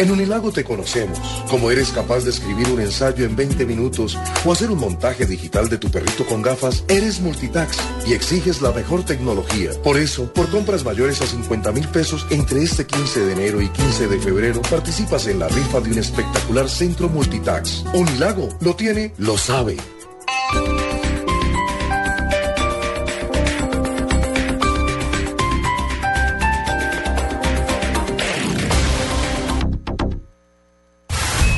En Unilago te conocemos, como eres capaz de escribir un ensayo en 20 minutos o hacer un montaje digital de tu perrito con gafas, eres multitax y exiges la mejor tecnología. Por eso, por compras mayores a 50 mil pesos entre este 15 de enero y 15 de febrero, participas en la rifa de un espectacular centro multitax. Unilago lo tiene, lo sabe.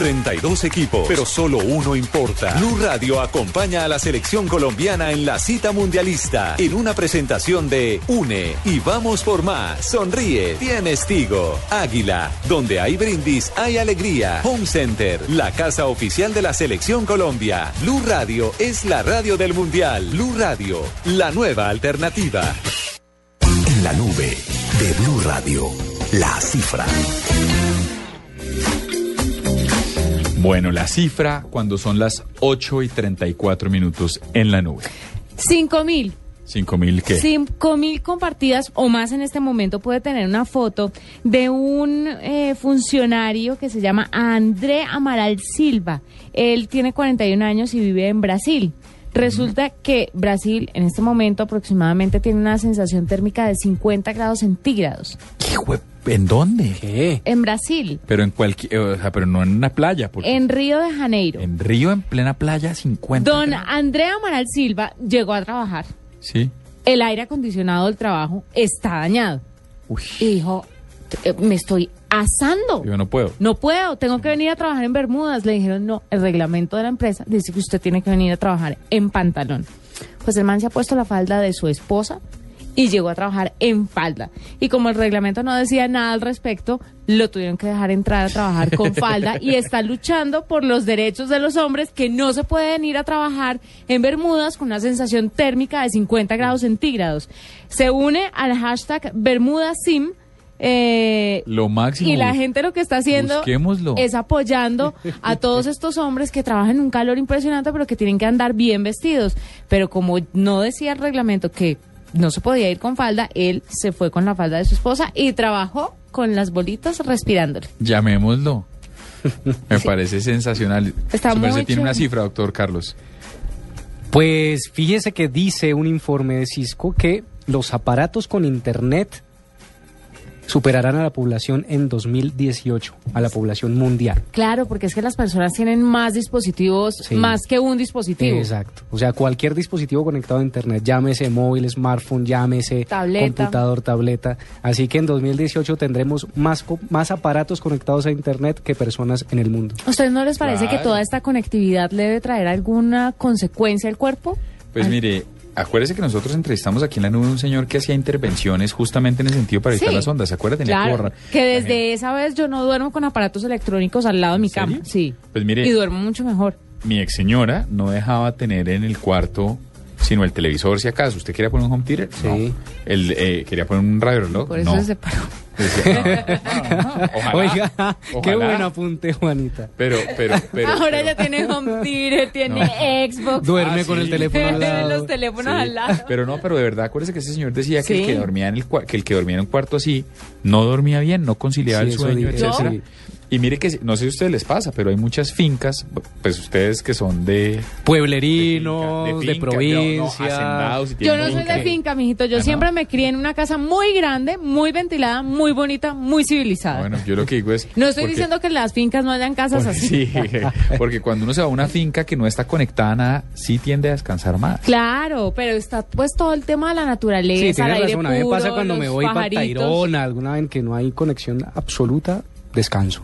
32 equipos, pero solo uno importa. Blue Radio acompaña a la selección colombiana en la cita mundialista en una presentación de Une y vamos por más. Sonríe, tienes Tigo. Águila, donde hay brindis, hay alegría. Home Center, la casa oficial de la selección Colombia. Blue Radio es la radio del mundial. Blue Radio, la nueva alternativa. En la nube de Blue Radio, la cifra. Bueno, la cifra cuando son las 8 y 34 minutos en la nube. 5 mil. ¿Cinco mil qué? 5 mil compartidas o más en este momento puede tener una foto de un eh, funcionario que se llama André Amaral Silva. Él tiene 41 años y vive en Brasil. Resulta que Brasil en este momento aproximadamente tiene una sensación térmica de 50 grados centígrados. ¿Qué ¿En dónde? ¿Qué? En Brasil, Pero en cualquier, o sea, pero no en una playa, porque en Río de Janeiro. en Río, en plena playa, 50. Don grados. André Amaral Silva llegó a trabajar. Sí. El aire acondicionado del trabajo está dañado. Y dijo, "Eh, me estoy asando. Yo no puedo. No puedo, tengo que venir a trabajar en Bermudas. Le dijeron, no, el reglamento de la empresa dice que usted tiene que venir a trabajar en pantalón. Pues el man se ha puesto la falda de su esposa y llegó a trabajar en falda. Y como el reglamento no decía nada al respecto, lo tuvieron que dejar entrar a trabajar con falda y está luchando por los derechos de los hombres que no se pueden ir a trabajar en Bermudas con una sensación térmica de 50 grados centígrados. Se une al hashtag BermudaSim. eh, Lo máximo. y la gente lo que está haciendo es apoyando a todos estos hombres que trabajan en un calor impresionante, pero que tienen que andar bien vestidos. Pero como no decía el reglamento que no se podía ir con falda, él se fue con la falda de su esposa y trabajó con las bolitas respirándole. Llamémoslo. Me parece sensacional. Está muy tiene una cifra, doctor Carlos. Pues fíjese que dice un informe de Cisco que los aparatos con internet superarán a la población en 2018, a la población mundial. Claro, porque es que las personas tienen más dispositivos, Sí. más que un dispositivo. Exacto. O sea, cualquier dispositivo conectado a internet, llámese móvil, smartphone, llámese Tableta. computador, tableta. Así que en 2018 tendremos más, más aparatos conectados a internet que personas en el mundo. ¿A ustedes no les parece que toda esta conectividad le debe traer alguna consecuencia al cuerpo? Pues mire, acuérdese que nosotros entrevistamos aquí en la nube un señor que hacía intervenciones justamente en el sentido para evitar Sí. las ondas. ¿Se acuerda? Tenía Claro, gorra. que desde esa vez yo no duermo con aparatos electrónicos al lado de mi cama. Sí. Pues mire, Y duermo mucho mejor. mi ex señora no dejaba tener en el cuarto sino el televisor si acaso. ¿Usted quería poner un home theater? Sí. El, eh, quería poner un radio reloj. Por eso no. se separó. Decía, no, no, no, ojalá, Oiga, qué buen apunte, Juanita. Pero, pero, pero. Ahora ya tiene home theater, tiene Xbox. Duerme con el teléfono al lado. Los teléfonos Sí, al lado. Pero no, pero de verdad, acuérdese que ese señor decía que, el que dormía en el que el que dormía en un cuarto así no dormía bien, no conciliaba Sí, el sueño. Y mire que no sé si a ustedes les pasa, pero hay muchas fincas, pues ustedes que son de Pueblerinos, de, finca, de- provincia. Yo no soy de finca, mijito. Yo siempre me crié en una casa muy grande, muy ventilada, muy bonita, muy civilizada. Bueno, yo lo que digo es no estoy porque- diciendo que en las fincas no hayan casas porque- así. sí, porque cuando uno se va a una finca que no está conectada a nada, sí tiende a descansar más. Claro, pero está pues todo el tema de la naturaleza, Sí, tiene el aire razón. A mí me puro, pasa cuando me voy para pajaritos. Tayrona, alguna vez que no hay conexión absoluta, descanso.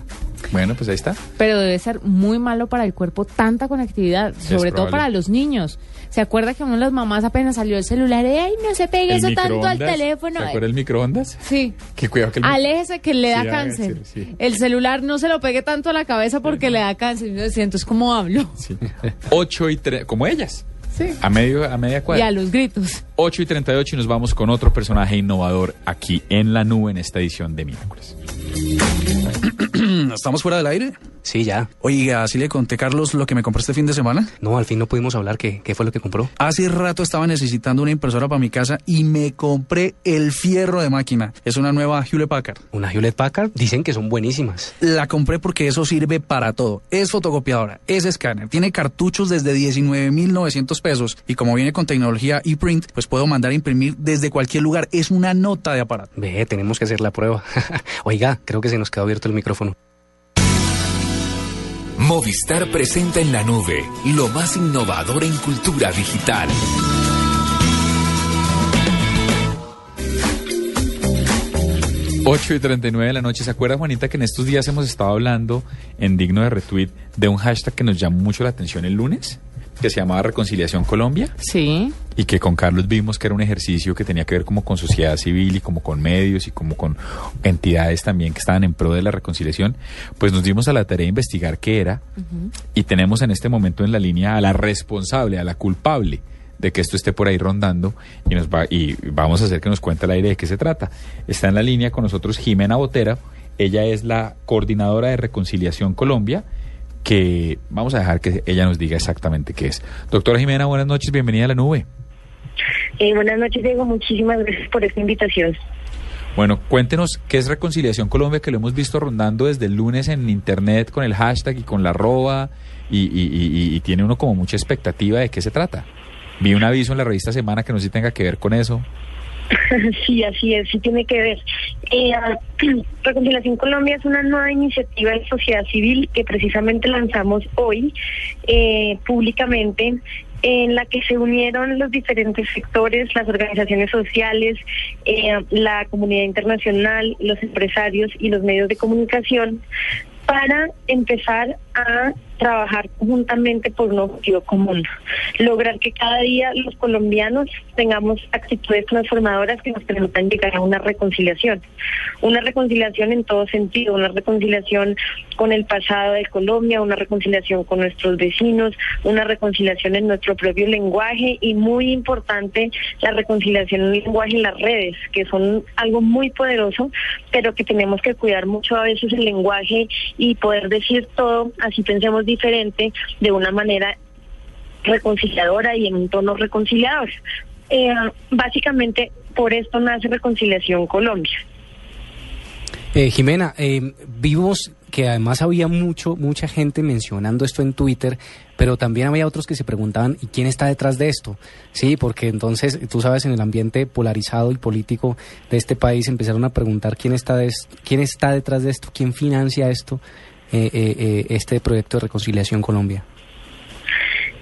Bueno, pues ahí está. Pero debe ser muy malo para el cuerpo tanta conectividad, sobre todo para los niños. ¿Se acuerda que a uno de las mamás apenas salió el celular? y, ¡Ay, no se pegue El eso tanto al teléfono! ¿Se acuerda el microondas? Sí. Que cuidado que el Aléjese que le da Sí, cáncer. sí, sí. El celular no se lo pegue tanto a la cabeza porque le da cáncer. Y entonces, ¿cómo hablo? Sí. 8 y 3, como ellas. Sí. A, medio, a media Y cuadra. a los gritos. 8 y 38 y nos vamos con otro personaje innovador aquí en la nube en esta edición de miércoles. ¿Estamos fuera del aire? Sí, ya. Oiga, ¿sí le conté, Carlos, lo que me compré este fin de semana? No, al fin no pudimos hablar. ¿Qué, qué fue lo que compró? Hace rato estaba necesitando una impresora para mi casa y me compré el fierro de máquina. Es una nueva Hewlett Packard. Una Hewlett Packard. Dicen que son buenísimas. La compré porque eso sirve para todo. Es fotocopiadora, es escáner, tiene cartuchos desde 19.900 pesos y como viene con tecnología ePrint, pues puedo mandar a imprimir desde cualquier lugar. Es una nota de aparato. Ve, tenemos que hacer la prueba. Oiga, creo que se nos quedó abierto el micrófono. Movistar presenta en la nube lo más innovador en cultura digital. 8 y 39 de la noche. ¿Se acuerda, Juanita, que en estos días hemos estado hablando en Digno de Retweet de un hashtag que nos llamó mucho la atención el lunes? Que se llamaba Reconciliación Colombia. Sí. Y que con Carlos vimos que era un ejercicio que tenía que ver como con sociedad civil y como con medios y como con entidades también que estaban en pro de la reconciliación. Pues nos dimos a la tarea de investigar qué era y tenemos en este momento en la línea a la responsable, a la culpable de que esto esté por ahí rondando y nos va y vamos a hacer que nos cuente al aire de qué se trata. Está en la línea con nosotros Jimena Botera, ella es la coordinadora de Reconciliación Colombia, que vamos a dejar que ella nos diga exactamente qué es. Doctora Jimena, buenas noches, bienvenida a la nube. Eh, buenas noches, Diego, muchísimas gracias por esta invitación. Bueno, cuéntenos qué es Reconciliación Colombia, que lo hemos visto rondando desde el lunes en internet con el hashtag y con la arroba y, y- y- y tiene uno como mucha expectativa de qué se trata. Vi un aviso en la revista Semana que no sé si tenga que ver con eso. Sí, así es, sí tiene que ver. Eh, Reconciliación Colombia es una nueva iniciativa de sociedad civil que precisamente lanzamos hoy eh, públicamente en la que se unieron los diferentes sectores, las organizaciones sociales, eh, la comunidad internacional, los empresarios y los medios de comunicación para empezar a trabajar conjuntamente por un objetivo común, lograr que cada día los colombianos tengamos actitudes transformadoras que nos permitan llegar a una reconciliación, una reconciliación en todo sentido, una reconciliación con el pasado de Colombia, una reconciliación con nuestros vecinos, una reconciliación en nuestro propio lenguaje y muy importante la reconciliación en el lenguaje en las redes, que son algo muy poderoso, pero que tenemos que cuidar mucho a veces el lenguaje y poder decir todo, así pensemos diferente, de una manera reconciliadora y en un tono reconciliador. Eh, básicamente por esto nace Reconciliación Colombia. Eh, Jimena, eh, vimos que además había mucho, mucha gente mencionando esto en Twitter, pero también había otros que se preguntaban, ¿y quién está detrás de esto? Sí, porque entonces, tú sabes, en el ambiente polarizado y político de este país empezaron a preguntar quién está, des- quién está detrás de esto, quién financia esto, eh, eh, eh, este proyecto de Reconciliación Colombia.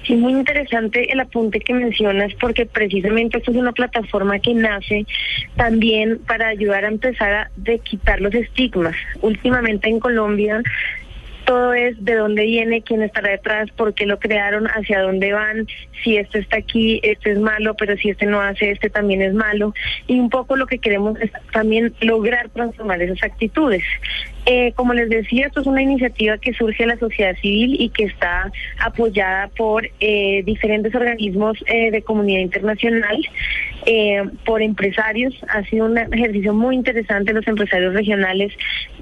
Sí, muy interesante el apunte que mencionas porque precisamente esto es una plataforma que nace también para ayudar a empezar a quitar los estigmas. Últimamente en Colombia todo es de dónde viene, quién estará detrás, por qué lo crearon, hacia dónde van, si esto está aquí, este es malo, pero si este no hace, este también es malo. Y un poco lo que queremos es también lograr transformar esas actitudes. Eh, como les decía, esto es una iniciativa que surge de la sociedad civil y que está apoyada por eh, diferentes organismos eh, de comunidad internacional, por empresarios. Ha sido un ejercicio muy interesante. Los empresarios regionales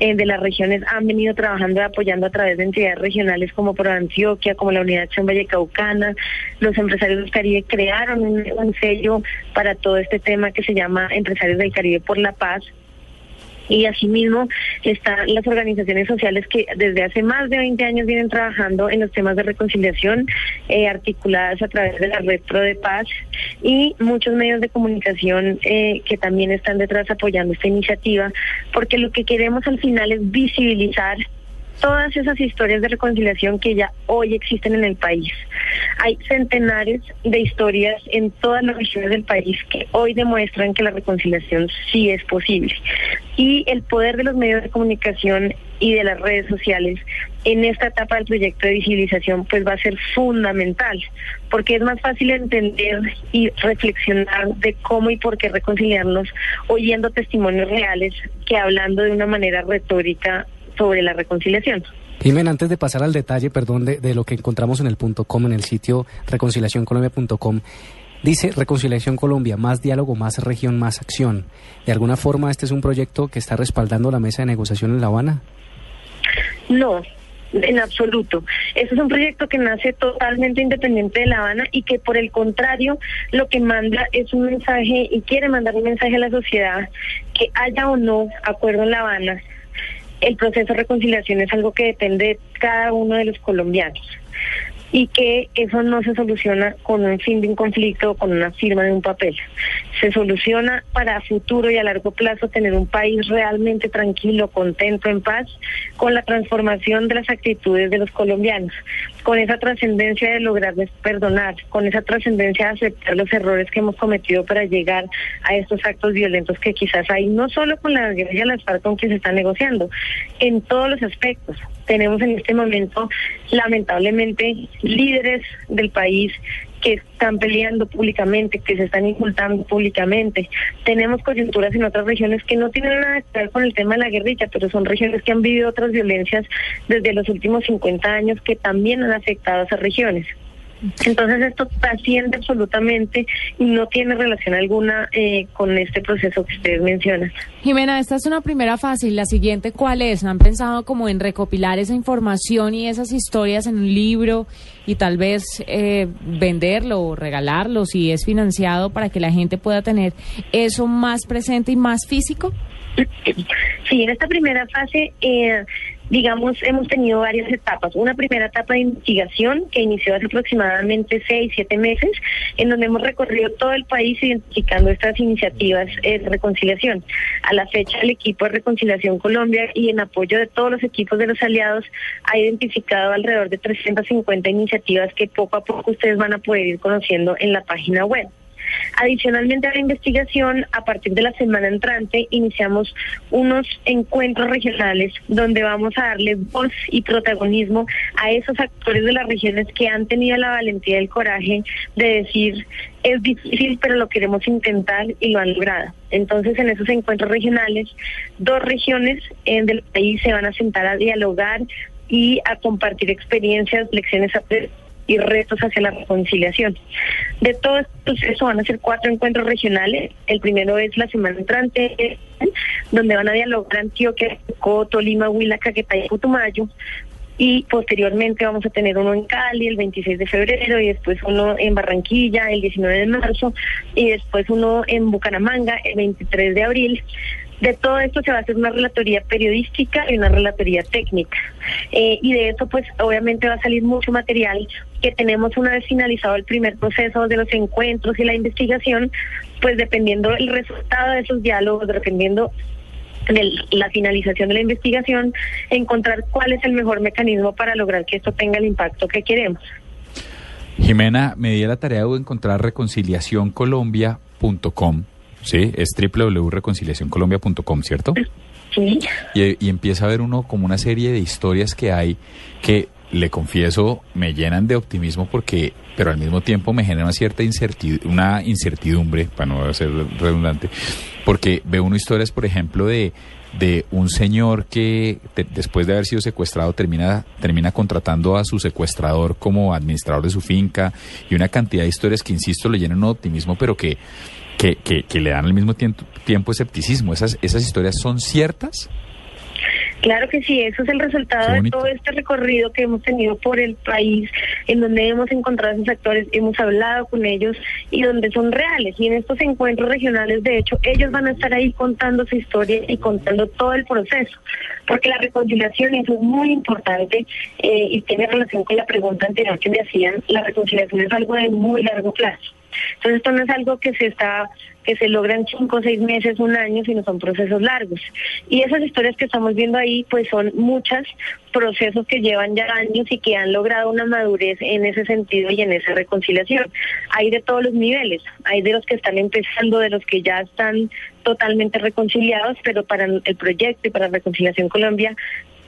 de las regiones han venido trabajando y apoyando a través de entidades regionales como por Antioquia, como la Unidad Acción Vallecaucana. Los empresarios del Caribe crearon un sello para todo este tema que se llama Empresarios del Caribe por la Paz y asimismo están las organizaciones sociales que desde hace más de 20 años vienen trabajando en los temas de reconciliación eh, articuladas a través de la red Pro de Paz y muchos medios de comunicación eh, que también están detrás apoyando esta iniciativa porque lo que queremos al final es visibilizar todas esas historias de reconciliación que ya hoy existen en el país. Hay centenares de historias en todas las regiones del país que hoy demuestran que la reconciliación sí es posible. Y el poder de los medios de comunicación y de las redes sociales en esta etapa del proyecto de visibilización pues va a ser fundamental, porque es más fácil entender y reflexionar de cómo y por qué reconciliarnos oyendo testimonios reales que hablando de una manera retórica sobre la reconciliación. Jimena, antes de pasar al detalle, perdón, de, de lo que encontramos en el punto com, en el sitio reconciliacioncolombia.com, dice Reconciliación Colombia, más diálogo, más región, más acción. ¿De alguna forma este es un proyecto que está respaldando la mesa de negociación en La Habana? No, en absoluto. Este es un proyecto que nace totalmente independiente de La Habana y que por el contrario lo que manda es un mensaje y quiere mandar un mensaje a la sociedad que haya o no acuerdo en La Habana. El proceso de reconciliación es algo que depende de cada uno de los colombianos y que eso no se soluciona con un fin de un conflicto o con una firma de un papel. Se soluciona para futuro y a largo plazo tener un país realmente tranquilo, contento, en paz, con la transformación de las actitudes de los colombianos. Con esa trascendencia de lograr perdonar, con esa trascendencia de aceptar los errores que hemos cometido para llegar a estos actos violentos que quizás hay, no solo con la guerrilla las FARC con que se está negociando, en todos los aspectos. Tenemos en este momento, lamentablemente, líderes del país que están peleando públicamente, que se están insultando públicamente. Tenemos coyunturas en otras regiones que no tienen nada que ver con el tema de la guerrilla, pero son regiones que han vivido otras violencias desde los últimos 50 años que también han afectado a esas regiones. Entonces esto trasciende absolutamente y no tiene relación alguna eh, con este proceso que ustedes mencionan. Jimena, esta es una primera fase. ¿La siguiente cuál es? ¿Han pensado como en recopilar esa información y esas historias en un libro y tal vez eh, venderlo o regalarlo si es financiado para que la gente pueda tener eso más presente y más físico? Sí, en esta primera fase... Eh, digamos, hemos tenido varias etapas. Una primera etapa de investigación que inició hace aproximadamente seis, siete meses, en donde hemos recorrido todo el país identificando estas iniciativas de reconciliación. A la fecha, el equipo de Reconciliación Colombia y en apoyo de todos los equipos de los aliados ha identificado alrededor de 350 iniciativas que poco a poco ustedes van a poder ir conociendo en la página web. Adicionalmente a la investigación, a partir de la semana entrante, iniciamos unos encuentros regionales donde vamos a darle voz y protagonismo a esos actores de las regiones que han tenido la valentía y el coraje de decir es difícil, pero lo queremos intentar y lo han logrado. Entonces, en esos encuentros regionales, dos regiones eh, del país se van a sentar a dialogar y a compartir experiencias, lecciones aprendidas y retos hacia la reconciliación. De todo este proceso van a ser cuatro encuentros regionales. El primero es la semana entrante, donde van a dialogar Antioquia, Coto, Lima, Huila, Caquetá y Putumayo. Y posteriormente vamos a tener uno en Cali el 26 de febrero y después uno en Barranquilla el 19 de marzo y después uno en Bucaramanga el 23 de abril. De todo esto se va a hacer una relatoría periodística y una relatoría técnica. Eh, y de eso, pues, obviamente va a salir mucho material que tenemos una vez finalizado el primer proceso de los encuentros y la investigación, pues dependiendo del resultado de esos diálogos, dependiendo de la finalización de la investigación, encontrar cuál es el mejor mecanismo para lograr que esto tenga el impacto que queremos. Jimena, me di la tarea de encontrar reconciliacioncolombia.com Sí, es www.reconciliacioncolombia.com, ¿cierto? Sí. Y, empieza a ver uno como una serie de historias que hay que, le confieso, me llenan de optimismo porque, pero al mismo tiempo me genera una cierta incertidumbre, una incertidumbre, para no ser redundante, porque veo unas historias, por ejemplo, de de un señor que después de haber sido secuestrado termina, termina contratando a su secuestrador como administrador de su finca y una cantidad de historias que, insisto, le llenan de optimismo, pero que que, que, le dan al mismo tiempo, tiempo escepticismo. ¿Esas, ¿Esas historias son ciertas? Claro que sí, eso es el resultado de todo este recorrido que hemos tenido por el país, en donde hemos encontrado a esos actores, hemos hablado con ellos y donde son reales. Y en estos encuentros regionales, de hecho, ellos van a estar ahí contando su historia y contando todo el proceso, porque la reconciliación, eso es muy importante eh, y tiene relación con la pregunta anterior que me hacían, la reconciliación es algo de muy largo plazo. Entonces esto no es algo que se está que se logra en cinco seis meses, un año, sino son procesos largos. Y esas historias que estamos viendo ahí, pues son muchos procesos que llevan ya años y que han logrado una madurez en ese sentido y en esa reconciliación. Hay de todos los niveles, hay de los que están empezando, de los que ya están totalmente reconciliados, pero para el proyecto y para Reconciliación Colombia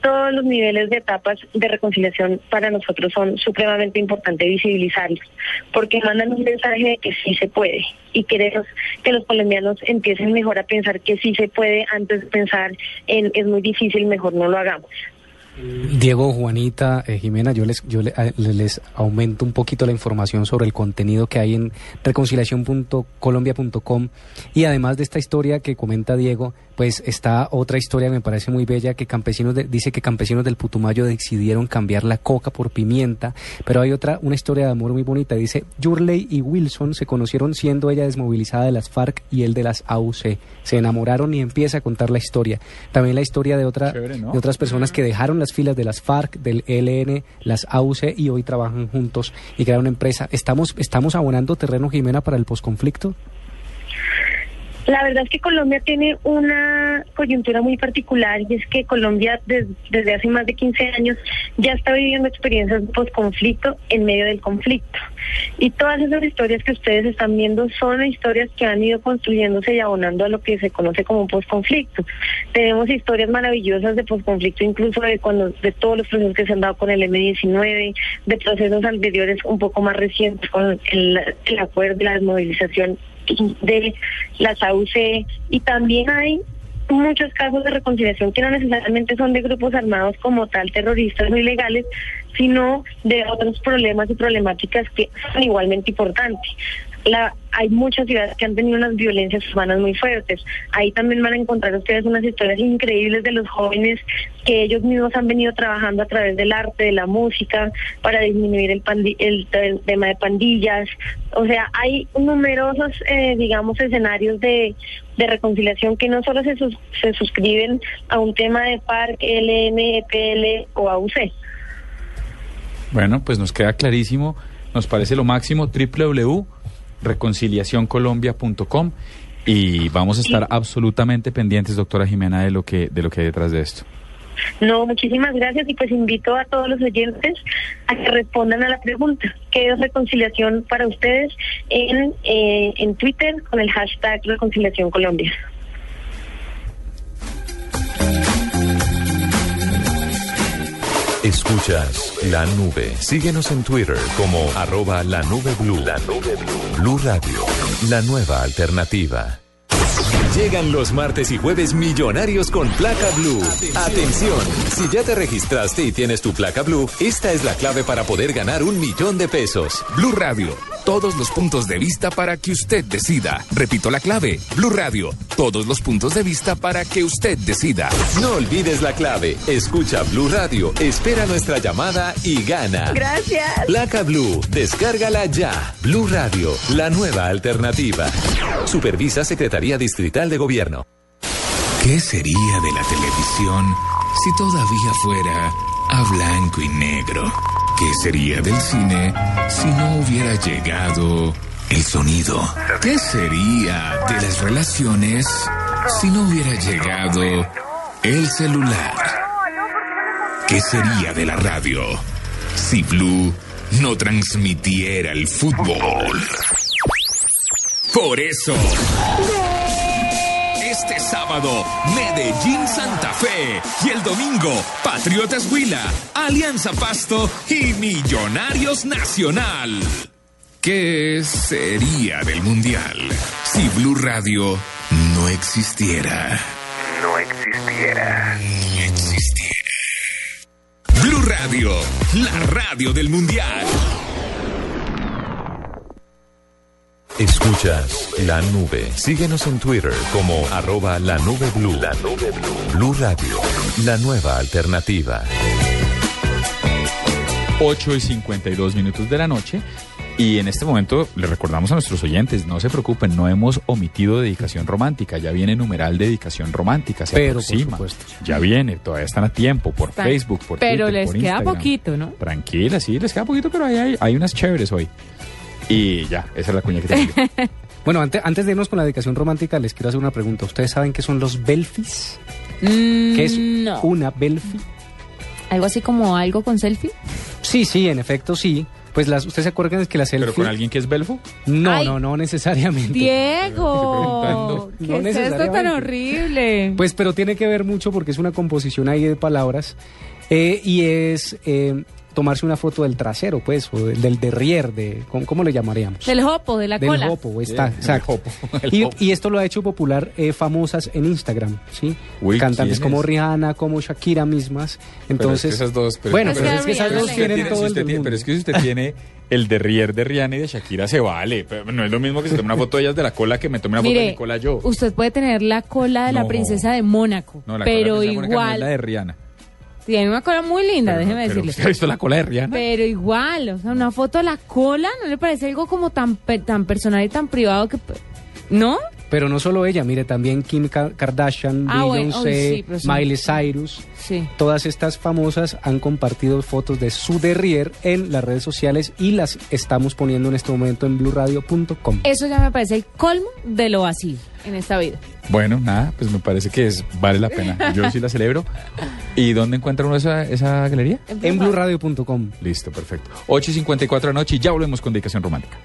todos los niveles de etapas de reconciliación para nosotros son supremamente importantes visibilizarlos, porque mandan un mensaje de que sí se puede y queremos que los colombianos empiecen mejor a pensar que sí se puede antes de pensar en es muy difícil, mejor no lo hagamos. Diego, Juanita, eh, Jimena, yo les yo les aumento un poquito la información sobre el contenido que hay en reconciliación.colombia.com y además de esta historia que comenta Diego, pues está otra historia que me parece muy bella que campesinos dice que campesinos del Putumayo decidieron cambiar la coca por pimienta, pero hay otra una historia de amor muy bonita, dice Yurley y Wilson se conocieron siendo ella desmovilizada de las FARC y él de las AUC, se enamoraron y empieza a contar la historia. También la historia de otra de otras personas que dejaron las filas de las FARC, del ELN, las AUC y hoy trabajan juntos y crearon una empresa. ¿Estamos, estamos abonando terreno, Jimena, para el posconflicto? La verdad es que Colombia tiene una coyuntura muy particular y es que Colombia des- desde hace más de 15 años ya está viviendo experiencias post-conflicto en medio del conflicto. Y todas esas historias que ustedes están viendo son historias que han ido construyéndose y abonando a lo que se conoce como post-conflicto. Tenemos historias maravillosas de post-conflicto, incluso de, cuando, de todos los procesos que se han dado con el M-19, de procesos anteriores un poco más recientes con el, el acuerdo de la desmovilización de las AUC y también hay muchos casos de reconciliación que no necesariamente son de grupos armados como tal, terroristas o ilegales, sino de otros problemas y problemáticas que son igualmente importantes. La, hay muchas ciudades que han tenido unas violencias urbanas muy fuertes. Ahí también van a encontrar ustedes unas historias increíbles de los jóvenes que ellos mismos han venido trabajando a través del arte, de la música, para disminuir el, pandi- el, tema de pandillas. O sea, hay numerosos, eh, digamos, escenarios de, reconciliación que no solo se, sus- se suscriben a un tema de PARC, LN, EPL o AUC. Bueno, pues nos queda clarísimo, nos parece lo máximo, www.reconciliacioncolombia.com y vamos a estar absolutamente pendientes, doctora Jimena, de lo que, de lo que hay detrás de esto. No, muchísimas gracias y pues invito a todos los oyentes a que respondan a la pregunta. ¿Qué es reconciliación para ustedes en, eh, en Twitter con el hashtag Reconciliación Colombia? Escuchas la nube. Síguenos en Twitter como arroba la nube blue. La nube blue. Blue Radio, la nueva alternativa. Llegan los martes y jueves millonarios con placa blue. Atención, si ya te registraste y tienes tu placa blue, esta es la clave para poder ganar un millón de pesos. Blue Radio, todos los puntos de vista para que usted decida. Repito la clave, Blue Radio, todos los puntos de vista para que usted decida. No olvides la clave. Escucha Blue Radio, espera nuestra llamada y gana. Gracias. Placa Blue, descárgala ya. Blue Radio, la nueva alternativa. Supervisa Secretaría Distrital de Gobierno. ¿Qué sería de la televisión si todavía fuera a blanco y negro? ¿Qué sería del cine si no hubiera llegado el sonido? ¿Qué sería de las relaciones si no hubiera llegado el celular? ¿Qué sería de la radio si Blue no transmitiera el fútbol? Por eso, sábado, Medellín Santa Fe. Y el domingo, Patriotas Huila, Alianza Pasto y Millonarios Nacional. ¿Qué sería del Mundial si Blue Radio no existiera? No existiera. No existiera. Blue Radio, la radio del Mundial. Escuchas la nube. Síguenos en Twitter como arroba la nube blue. La nube blue. Blue Radio, la nueva alternativa. 8 y 52 minutos de la noche. Y en este momento le recordamos a nuestros oyentes, no se preocupen, no hemos omitido dedicación romántica, ya viene numeral dedicación romántica, se Pero, por aproxima, supuesto. ya viene, todavía están a tiempo por Facebook, por Pero Twitter, les por queda Instagram. poquito, ¿no? Tranquila, sí, les queda poquito, pero ahí hay, hay unas chéveres hoy. Y ya, esa es la cuña que tengo. Bueno, antes, antes de irnos con la dedicación romántica, les quiero hacer una pregunta. ¿Ustedes saben qué son los belfis? ¿Qué es Mm, no. una belfi? Algo así como algo con selfie. Sí, sí, en efecto, sí. Pues las, ¿ustedes se acuerdan que la selfie... ¿Pero con alguien que es belfo? No, Ay. no, no necesariamente. Diego, ¿qué No es esto tan horrible? Pues, pero tiene que ver mucho porque es una composición ahí de palabras eh, y es eh, tomarse una foto del trasero, pues, o del, del derrier, de, ¿cómo, cómo le llamaríamos? Del jopo, de la del cola. jopo, está, Sí, exacto. el jopo, el Y, esto lo ha hecho popular eh, famosas en Instagram, ¿sí? Uy, Cantantes como Rihanna, como Shakira mismas. Entonces, pero es que esas dos, pero- bueno, Es pero que es que esas dos tienen tiene- todo si el usted del tiene- mundo. pero es que si usted tiene el derrier de Rihanna y de Shakira, se vale. Pero no es lo mismo que se tome una foto de ellas de la cola que me tome una foto de mi cola yo. usted puede tener la cola de la princesa de Mónaco, No, la pero cola de Mónica no es igual la de Rihanna. Tiene una cola muy linda, Pero no- déjeme pero decirle. ¿Usted ha visto la cola de Rihanna? Pero igual, o sea, una foto de la cola, ¿no le parece algo como tan tan personal y tan privado que... ¿No? Pero no solo ella, mire, también Kim Ka- Kardashian, Ah, bueno, Beyoncé, sí. Miley Cyrus. Sí. Todas estas famosas han compartido fotos de su derrier en las redes sociales y las estamos poniendo en este momento en blurradio.com. Eso ya me parece el colmo de lo vacío en esta vida. Bueno, nada, pues me parece que es, vale la pena. Yo sí la celebro. ¿Y dónde encuentra uno esa, esa galería? En blurradio.com. Listo, perfecto. 8 y 54 de la noche y ya volvemos con Dedicación Romántica.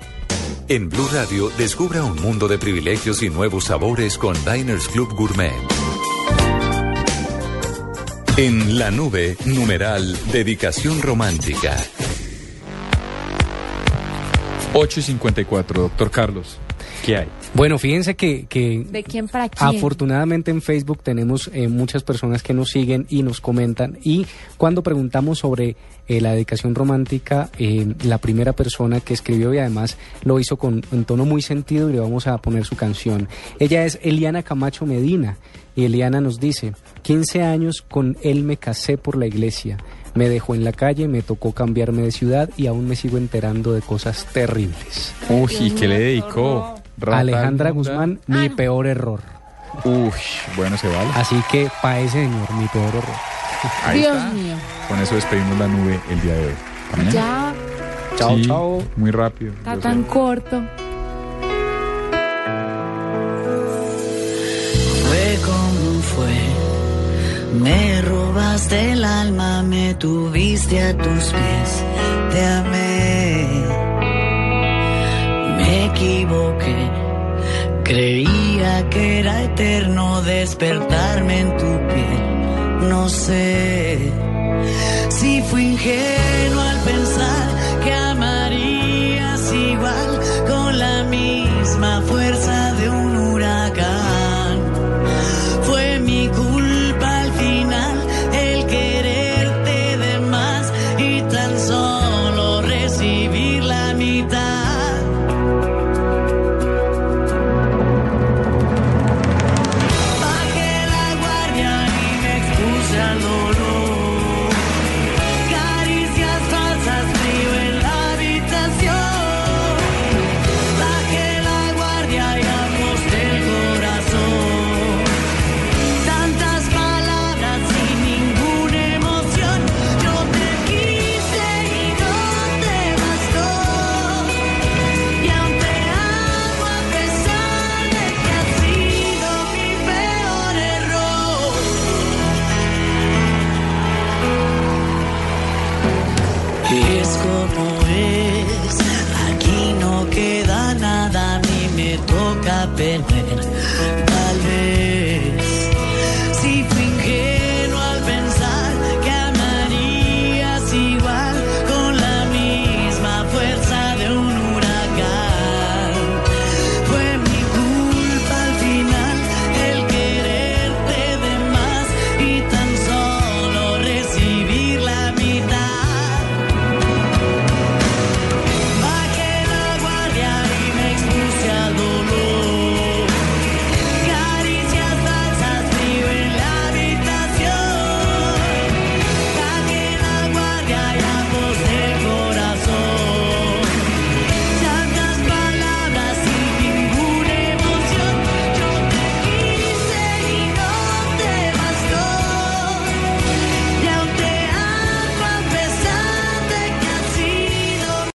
En Blue Radio, descubra un mundo de privilegios y nuevos sabores con Diners Club Gourmet. En la nube, numeral, dedicación romántica. 8 y 54, doctor Carlos. ¿Qué hay? Bueno, fíjense que, que ¿De quién para quién? Afortunadamente en Facebook tenemos eh, muchas personas que nos siguen y nos comentan y cuando preguntamos sobre eh, la dedicación romántica, eh, la primera persona que escribió y además lo hizo con un tono muy sentido y le vamos a poner su canción. Ella es Eliana Camacho Medina y Eliana nos dice, 15 años con él me casé por la iglesia. Me dejó en la calle, me tocó cambiarme de ciudad y aún me sigo enterando de cosas terribles. Uy, ¿y qué le dedicó? Rata Alejandra. Guzmán, mi peor error. Uy, bueno, se vale. Así que para ese señor, mi peor error. Ahí Dios está. mío. Con eso despedimos la nube el día de hoy. ¿Hasta mañana? Ya Chao, Sí, chao. Muy rápido. está yo tan sé. corto. Fue como fue. Me robaste el alma, me tuviste a tus pies. Te amé. Creía que era eterno despertarme en tu piel. No sé si fui ingenua